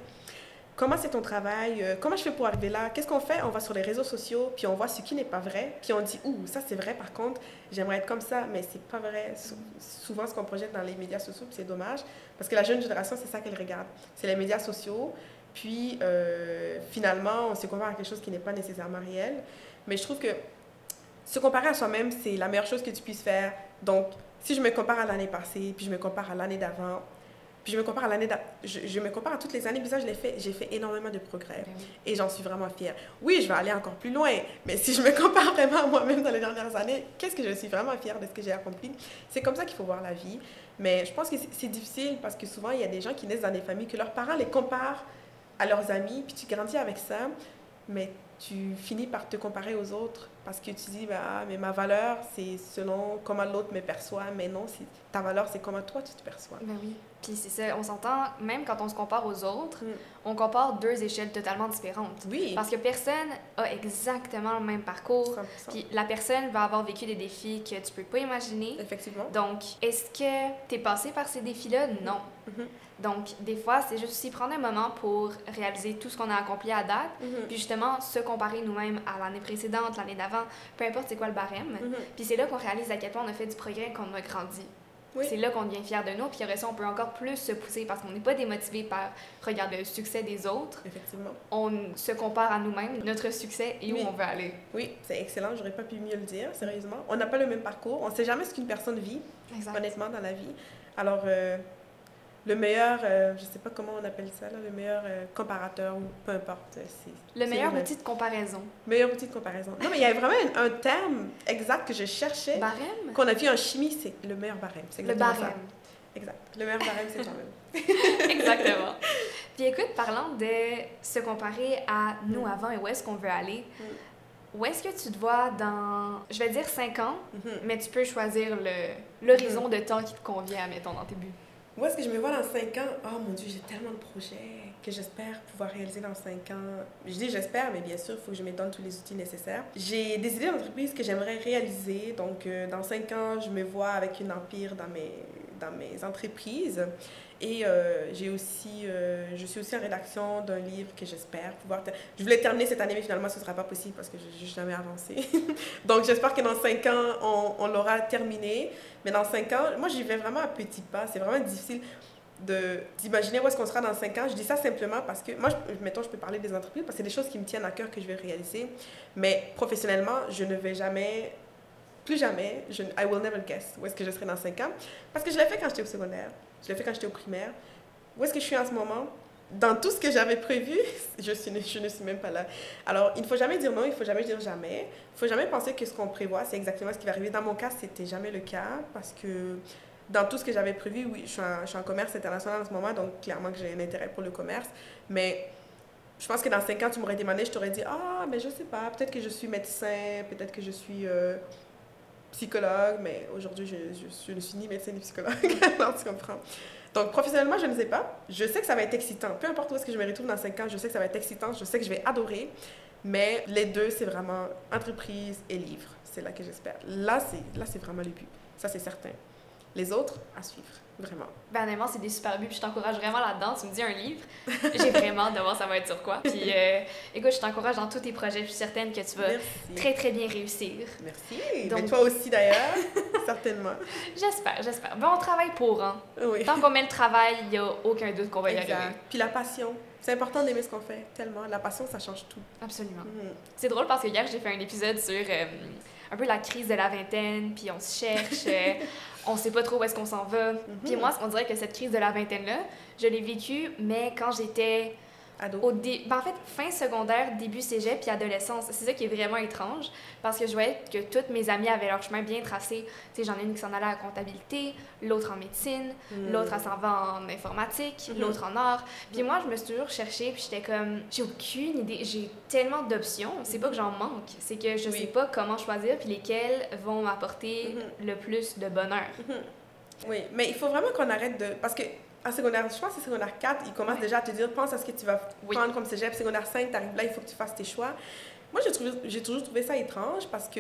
comment c'est ton travail, euh, comment je fais pour arriver là, qu'est-ce qu'on fait? On va sur les réseaux sociaux, puis on voit ce qui n'est pas vrai, puis on dit, ouh, ça c'est vrai, par contre, j'aimerais être comme ça, mais c'est pas vrai. Sou- souvent, ce qu'on projette dans les médias sociaux, c'est dommage, parce que la jeune génération, c'est ça qu'elle regarde. C'est les médias sociaux, puis euh, finalement, on se compare à quelque chose qui n'est pas nécessairement réel. Mais je trouve que se comparer à soi-même, c'est la meilleure chose que tu puisses faire. Donc, si je me compare à l'année passée, puis je me compare à l'année d'avant, puis je me compare à l'année je, je me compare à toutes les années, puis ça, je l'ai fait, j'ai fait énormément de progrès. Ben oui. Et j'en suis vraiment fière. Oui, je vais aller encore plus loin, mais si je me compare vraiment à moi-même dans les dernières années, qu'est-ce que je suis vraiment fière de ce que j'ai accompli? C'est comme ça qu'il faut voir la vie. Mais je pense que c'est difficile parce que souvent, il y a des gens qui naissent dans des familles que leurs parents les comparent à leurs amis, puis tu grandis avec ça, mais tu finis par te comparer aux autres parce que tu dis, bah, ah, mais ma valeur, c'est selon comment l'autre me perçoit, mais non, c'est- ta valeur, c'est comment toi, tu te perçois. Ben oui. Puis c'est ça, on s'entend, même quand on se compare aux autres, Mm. on compare deux échelles totalement différentes. Oui, Parce que personne a exactement le même parcours. 100%. Puis la personne va avoir vécu des défis que tu peux pas imaginer. Effectivement. Donc, est-ce que tu es passé par ces défis-là? Non. Mhm. Donc, des fois, c'est juste aussi prendre un moment pour réaliser tout ce qu'on a accompli à date, Mhm. puis justement se comparer nous-mêmes à l'année précédente, l'année d'avant, peu importe c'est quoi le barème. Mhm. Puis c'est là qu'on réalise à quel point on a fait du progrès, qu'on a grandi. Oui. C'est là qu'on devient fier de nous, puis après ça, on peut encore plus se pousser parce qu'on n'est pas démotivé par regarder le succès des autres. Effectivement. On se compare à nous-mêmes, notre succès et Oui. où on veut aller. Oui, c'est excellent, j'aurais pas pu mieux le dire, sérieusement. On n'a pas le même parcours, on sait jamais ce qu'une personne vit, Exact. honnêtement, dans la vie. Alors, euh, le meilleur, euh, je sais pas comment on appelle ça, là, le meilleur euh, comparateur, ou peu importe, euh. Le meilleur outil de comparaison. Meilleur outil de comparaison. Non, mais il y avait vraiment un, un terme exact que je cherchais, Barème? qu'on a vu en chimie, c'est le meilleur barème. C'est Le ça. barème. Exact. Le meilleur barème, c'est toi-même. Exactement. Puis écoute, parlant de se comparer à nous avant et où est-ce qu'on veut aller, où est-ce que tu te vois dans, je vais dire 5 ans, Mhm. mais tu peux choisir l'horizon de temps qui te convient, mettons, dans tes buts. Où est-ce que je me vois dans 5 ans? Oh mon Dieu, j'ai tellement de projets que j'espère pouvoir réaliser dans 5 ans. Je dis j'espère, mais bien sûr, il faut que je me donne tous les outils nécessaires. J'ai des idées d'entreprise que j'aimerais réaliser. Donc, euh, dans 5 ans, je me vois avec une empire dans mes, dans mes entreprises. Et euh, aussi, euh, je suis aussi en rédaction d'un livre que j'espère pouvoir... Je voulais terminer cette année, mais finalement, ce ne sera pas possible parce que je n'ai jamais avancé. Donc, j'espère que dans cinq ans, on, l'aura terminé. Mais dans cinq ans, moi, j'y vais vraiment à petits pas. C'est vraiment difficile d'imaginer où est-ce qu'on sera dans cinq ans. Je dis ça simplement parce que, moi, je, mettons, je peux parler des entreprises parce que c'est des choses qui me tiennent à cœur que je vais réaliser. Mais professionnellement, je ne vais jamais plus jamais, je, I will never guess où est-ce que je serai dans 5 ans. Parce que je l'ai fait quand j'étais au secondaire, je l'ai fait quand j'étais au primaire. Où est-ce que je suis en ce moment? Dans tout ce que j'avais prévu, je, suis, je ne suis même pas là. Alors, il ne faut jamais dire non, il ne faut jamais dire jamais. Il ne faut jamais penser que ce qu'on prévoit, c'est exactement ce qui va arriver. Dans mon cas, c'était jamais le cas parce que dans tout ce que j'avais prévu, oui, je suis, en, je suis en commerce international en ce moment, donc clairement que j'ai un intérêt pour le commerce. Mais je pense que dans 5 ans, tu m'aurais demandé, je t'aurais dit, ah, mais je sais pas, peut-être que je suis médecin, peut-être que je suis euh, psychologue, mais aujourd'hui, je, je, ne suis ni médecin ni psychologue. Donc, professionnellement, je ne sais pas. Je sais que ça va être excitant. Peu importe où est-ce que je me retrouve dans 5 ans, je sais que ça va être excitant. Je sais que je vais adorer. Mais les deux, c'est vraiment entreprise et livre. C'est là que j'espère. Là, c'est vraiment le but. Ça, c'est certain. Les autres, à suivre. Vraiment. Ben, honnêtement, c'est des super buts. Puis je t'encourage vraiment là-dedans. Tu me dis un livre. J'ai vraiment hâte de voir ça va être sur quoi. Puis euh, écoute, je t'encourage dans tous tes projets. Je suis certaine que tu vas très, très bien réussir. Merci. Donc... Mais toi aussi, d'ailleurs. certainement. J'espère, j'espère. Ben, on travaille pour, hein. Oui. Tant qu'on met le travail, il n'y a aucun doute qu'on va y arriver. Puis la passion. C'est important d'aimer ce qu'on fait, tellement. La passion, ça change tout. Absolument. Mhm. C'est drôle parce que hier, j'ai fait un épisode sur euh, un peu la crise de la vingtaine, puis on se cherche. Euh, on sait pas trop où est-ce qu'on s'en va. Mhm. Puis moi, on dirait que cette crise de la vingtaine-là, je l'ai vécue, mais quand j'étais au dé... Ben, en fait, fin secondaire, début cégep, puis adolescence. C'est ça qui est vraiment étrange, parce que je voyais que toutes mes amies avaient leur chemin bien tracé. Tu sais, j'en ai une qui s'en allait à la comptabilité, l'autre en médecine, hmm. l'autre, elle s'en va en informatique, hmm. l'autre en art. Puis moi, je me suis toujours cherchée, puis j'étais comme, j'ai aucune idée, j'ai tellement d'options. C'est pas que j'en manque, c'est que je sais pas comment choisir, puis lesquelles vont m'apporter hmm. le plus de bonheur. Oui, mais il faut vraiment qu'on arrête de... Parce que en secondaire, je pense que secondaire 4, ils commencent déjà à te dire pense à ce que tu vas prendre comme cégep. Secondaire 5, tu arrives là, il faut que tu fasses tes choix. Moi, j'ai toujours trouvé ça étrange parce que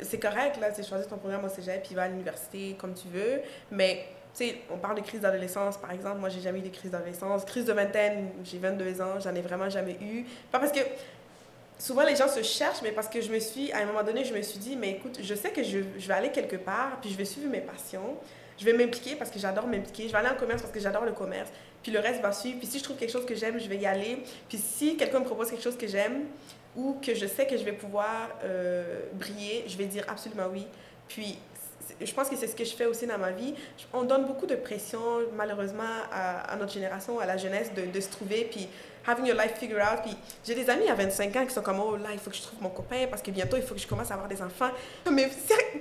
c'est correct, là, tu choisis ton programme au cégep, puis va à l'université comme tu veux. Mais, tu sais, on parle de crise d'adolescence, par exemple. Moi, j'ai jamais eu de crise d'adolescence. Crise de vingtaine, j'ai 22 ans, j'en ai vraiment jamais eu. Pas parce que souvent les gens se cherchent, mais parce que je me suis, à un moment donné, je me suis dit, mais écoute, je sais que je, je vais aller quelque part, puis je vais suivre mes passions je vais m'impliquer parce que j'adore m'impliquer. Je vais aller en commerce parce que j'adore le commerce. Puis le reste va suivre. Puis si je trouve quelque chose que j'aime, je vais y aller. Puis si quelqu'un me propose quelque chose que j'aime ou que je sais que je vais pouvoir euh, briller, je vais dire absolument oui. Puis je pense que c'est ce que je fais aussi dans ma vie. On donne beaucoup de pression, malheureusement, à, notre génération, à la jeunesse, de, de se trouver. Puis having your life figured out. Puis j'ai des amis à 25 ans qui sont comme, oh là, il faut que je trouve mon copain parce que bientôt, il faut que je commence à avoir des enfants. Mais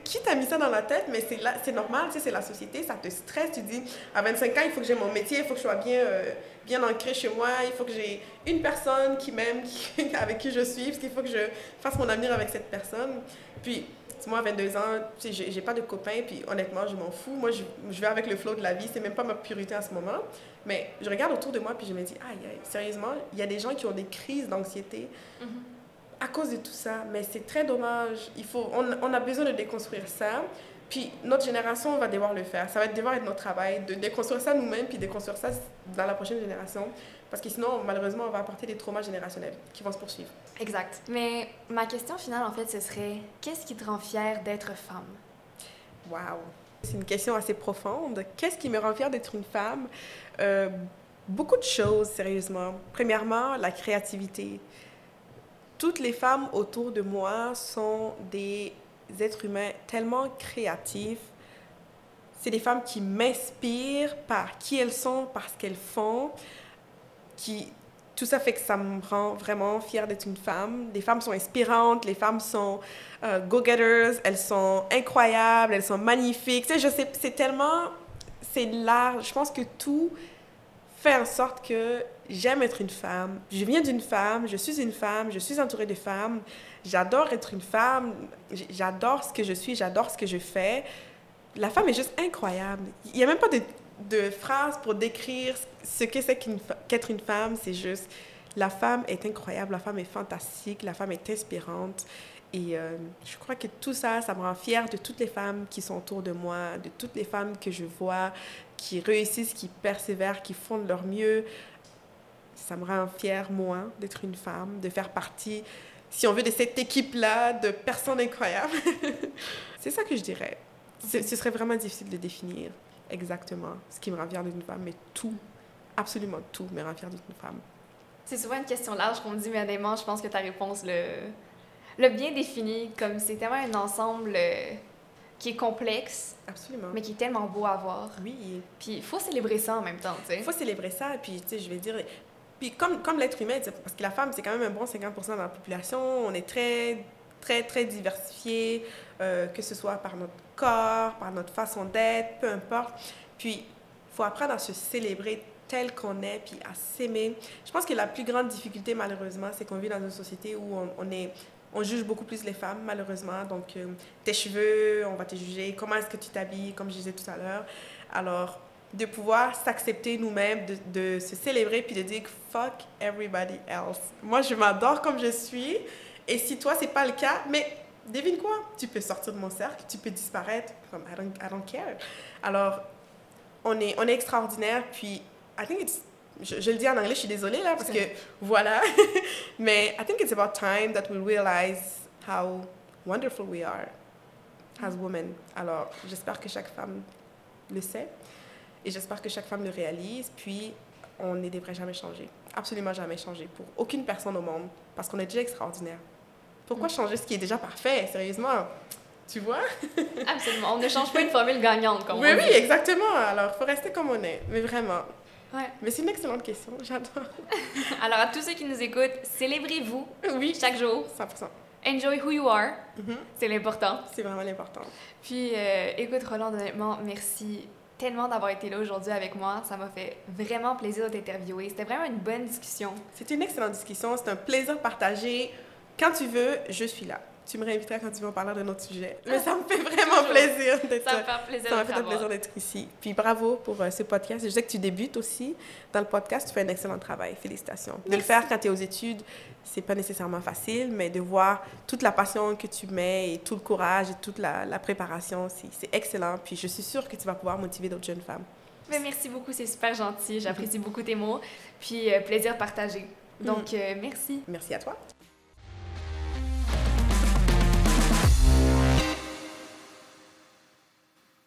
qui t'a mis ça dans la tête? Mais c'est, normal, tu sais, c'est la société, ça te stresse. Tu dis, à 25 ans, il faut que j'ai mon métier, il faut que je sois bien, euh, bien ancré chez moi, il faut que j'ai une personne qui m'aime, avec qui je suis, parce qu'il faut que je fasse mon avenir avec cette personne. Puis, moi, à 22 ans, tu sais, j'ai pas de copain, puis honnêtement, je m'en fous. Moi, je, je, vais avec le flow de la vie, c'est même pas ma priorité à ce moment. Mais je regarde autour de moi, puis je me dis, aïe, aïe, sérieusement, il y a des gens qui ont des crises d'anxiété mhm. à cause de tout ça. Mais c'est très dommage. Il faut, on, on, a besoin de déconstruire ça. Puis notre génération va devoir le faire. Ça va devoir être notre travail de déconstruire ça nous-mêmes, puis déconstruire ça dans la prochaine génération. Parce que sinon, malheureusement, on va apporter des traumas générationnels qui vont se poursuivre. Exact. Mais ma question finale, en fait, ce serait qu'est-ce qui te rend fière d'être femme? Waouh! C'est une question assez profonde. Qu'est-ce qui me rend fière d'être une femme? Euh, beaucoup de choses, sérieusement. Premièrement, la créativité. Toutes les femmes autour de moi sont des êtres humains tellement créatifs. C'est des femmes qui m'inspirent par qui elles sont, par ce qu'elles font qui tout ça fait que ça me rend vraiment fière d'être une femme. Les femmes sont inspirantes, les femmes sont euh, go-getters, elles sont incroyables, elles sont magnifiques. Tu sais, je sais, c'est tellement, c'est large. Je pense que tout fait en sorte que j'aime être une femme. Je viens d'une femme, je suis une femme, je suis entourée de femmes. J'adore être une femme, j'adore ce que je suis, j'adore ce que je fais. La femme est juste incroyable. Il n'y a même pas de de phrases pour décrire ce que c'est qu'être une, femme. C'est juste La femme est incroyable, la femme est fantastique, la femme est inspirante. Et euh, je crois que tout ça, ça me rend fière de toutes les femmes qui sont autour de moi, de toutes les femmes que je vois, qui réussissent, qui persévèrent, qui font de leur mieux. Ça me rend fière, moi, d'être une femme, de faire partie, si on veut, de cette équipe-là de personnes incroyables. C'est ça que je dirais. Ce serait vraiment difficile de définir exactement ce qui me rend fière d'une femme, mais tout, absolument tout me rend fière d'une femme. C'est souvent une question large qu'on me dit, mais honnêtement, je pense que ta réponse le, le bien défini, comme c'est tellement un ensemble euh, qui est complexe. Absolument. Mais qui est tellement beau à voir. Oui. Puis il faut célébrer ça en même temps, tu sais. Il faut célébrer ça, puis, tu sais, je vais dire... Puis comme, comme l'être humain, parce que la femme, c'est quand même un bon 50% de la population, on est très, très, très diversifié, euh, que ce soit par notre corps, par notre façon d'être, peu importe. Puis, il faut apprendre à se célébrer tel qu'on est, puis à s'aimer. Je pense que la plus grande difficulté, malheureusement, c'est qu'on vit dans une société où on, est, on juge beaucoup plus les femmes, malheureusement. Donc, euh, tes cheveux, on va te juger. Comment est-ce que tu t'habilles, comme je disais tout à l'heure. Alors, de pouvoir s'accepter nous-mêmes, de, de, se célébrer, puis de dire fuck everybody else. Moi, je m'adore comme je suis. Et si toi, c'est pas le cas, mais devine quoi? Tu peux sortir de mon cercle, tu peux disparaître. Comme, I don't, I don't care. Alors, on est, on est extraordinaire, puis I think it's je, le dis en anglais, je suis désolée là, parce que voilà. Mais I think it's about time that we realize how wonderful we are as women. Alors, j'espère que chaque femme le sait et j'espère que chaque femme le réalise. Puis, on ne devrait jamais changer. Absolument jamais changer pour aucune personne au monde parce qu'on est déjà extraordinaire. Pourquoi changer ce qui est déjà parfait, sérieusement? Tu vois? Absolument. On ne change pas une formule gagnante, comme oui, on Oui, exactement. Alors, il faut rester comme on est. Mais vraiment. Ouais. Mais c'est une excellente question, j'adore. Alors, à tous ceux qui nous écoutent, célébrez-vous oui, chaque jour. 100%. Enjoy who you are. Mm-hmm. C'est l'important. C'est vraiment l'important. Puis, euh, écoute, Roland, honnêtement, merci tellement d'avoir été là aujourd'hui avec moi. Ça m'a fait vraiment plaisir de t'interviewer. C'était vraiment une bonne discussion. C'était une excellente discussion. C'est un plaisir partagé. Quand tu veux, je suis là tu me réinviteras quand tu veux en parler d'un autre sujet. Mais ça me fait vraiment plaisir d'être Ça me fait plaisir, ça me fait plaisir d'être ici. Puis bravo pour euh, ce podcast. Je sais que tu débutes aussi dans le podcast. Tu fais un excellent travail. Félicitations. De le faire quand tu es aux études, c'est pas nécessairement facile, mais de voir toute la passion que tu mets et tout le courage et toute la, la préparation, c'est excellent. Puis je suis sûre que tu vas pouvoir motiver d'autres jeunes femmes. Mais merci beaucoup, c'est super gentil. J'apprécie beaucoup tes mots. Puis euh, plaisir partagé. Donc, euh, merci. Merci à toi.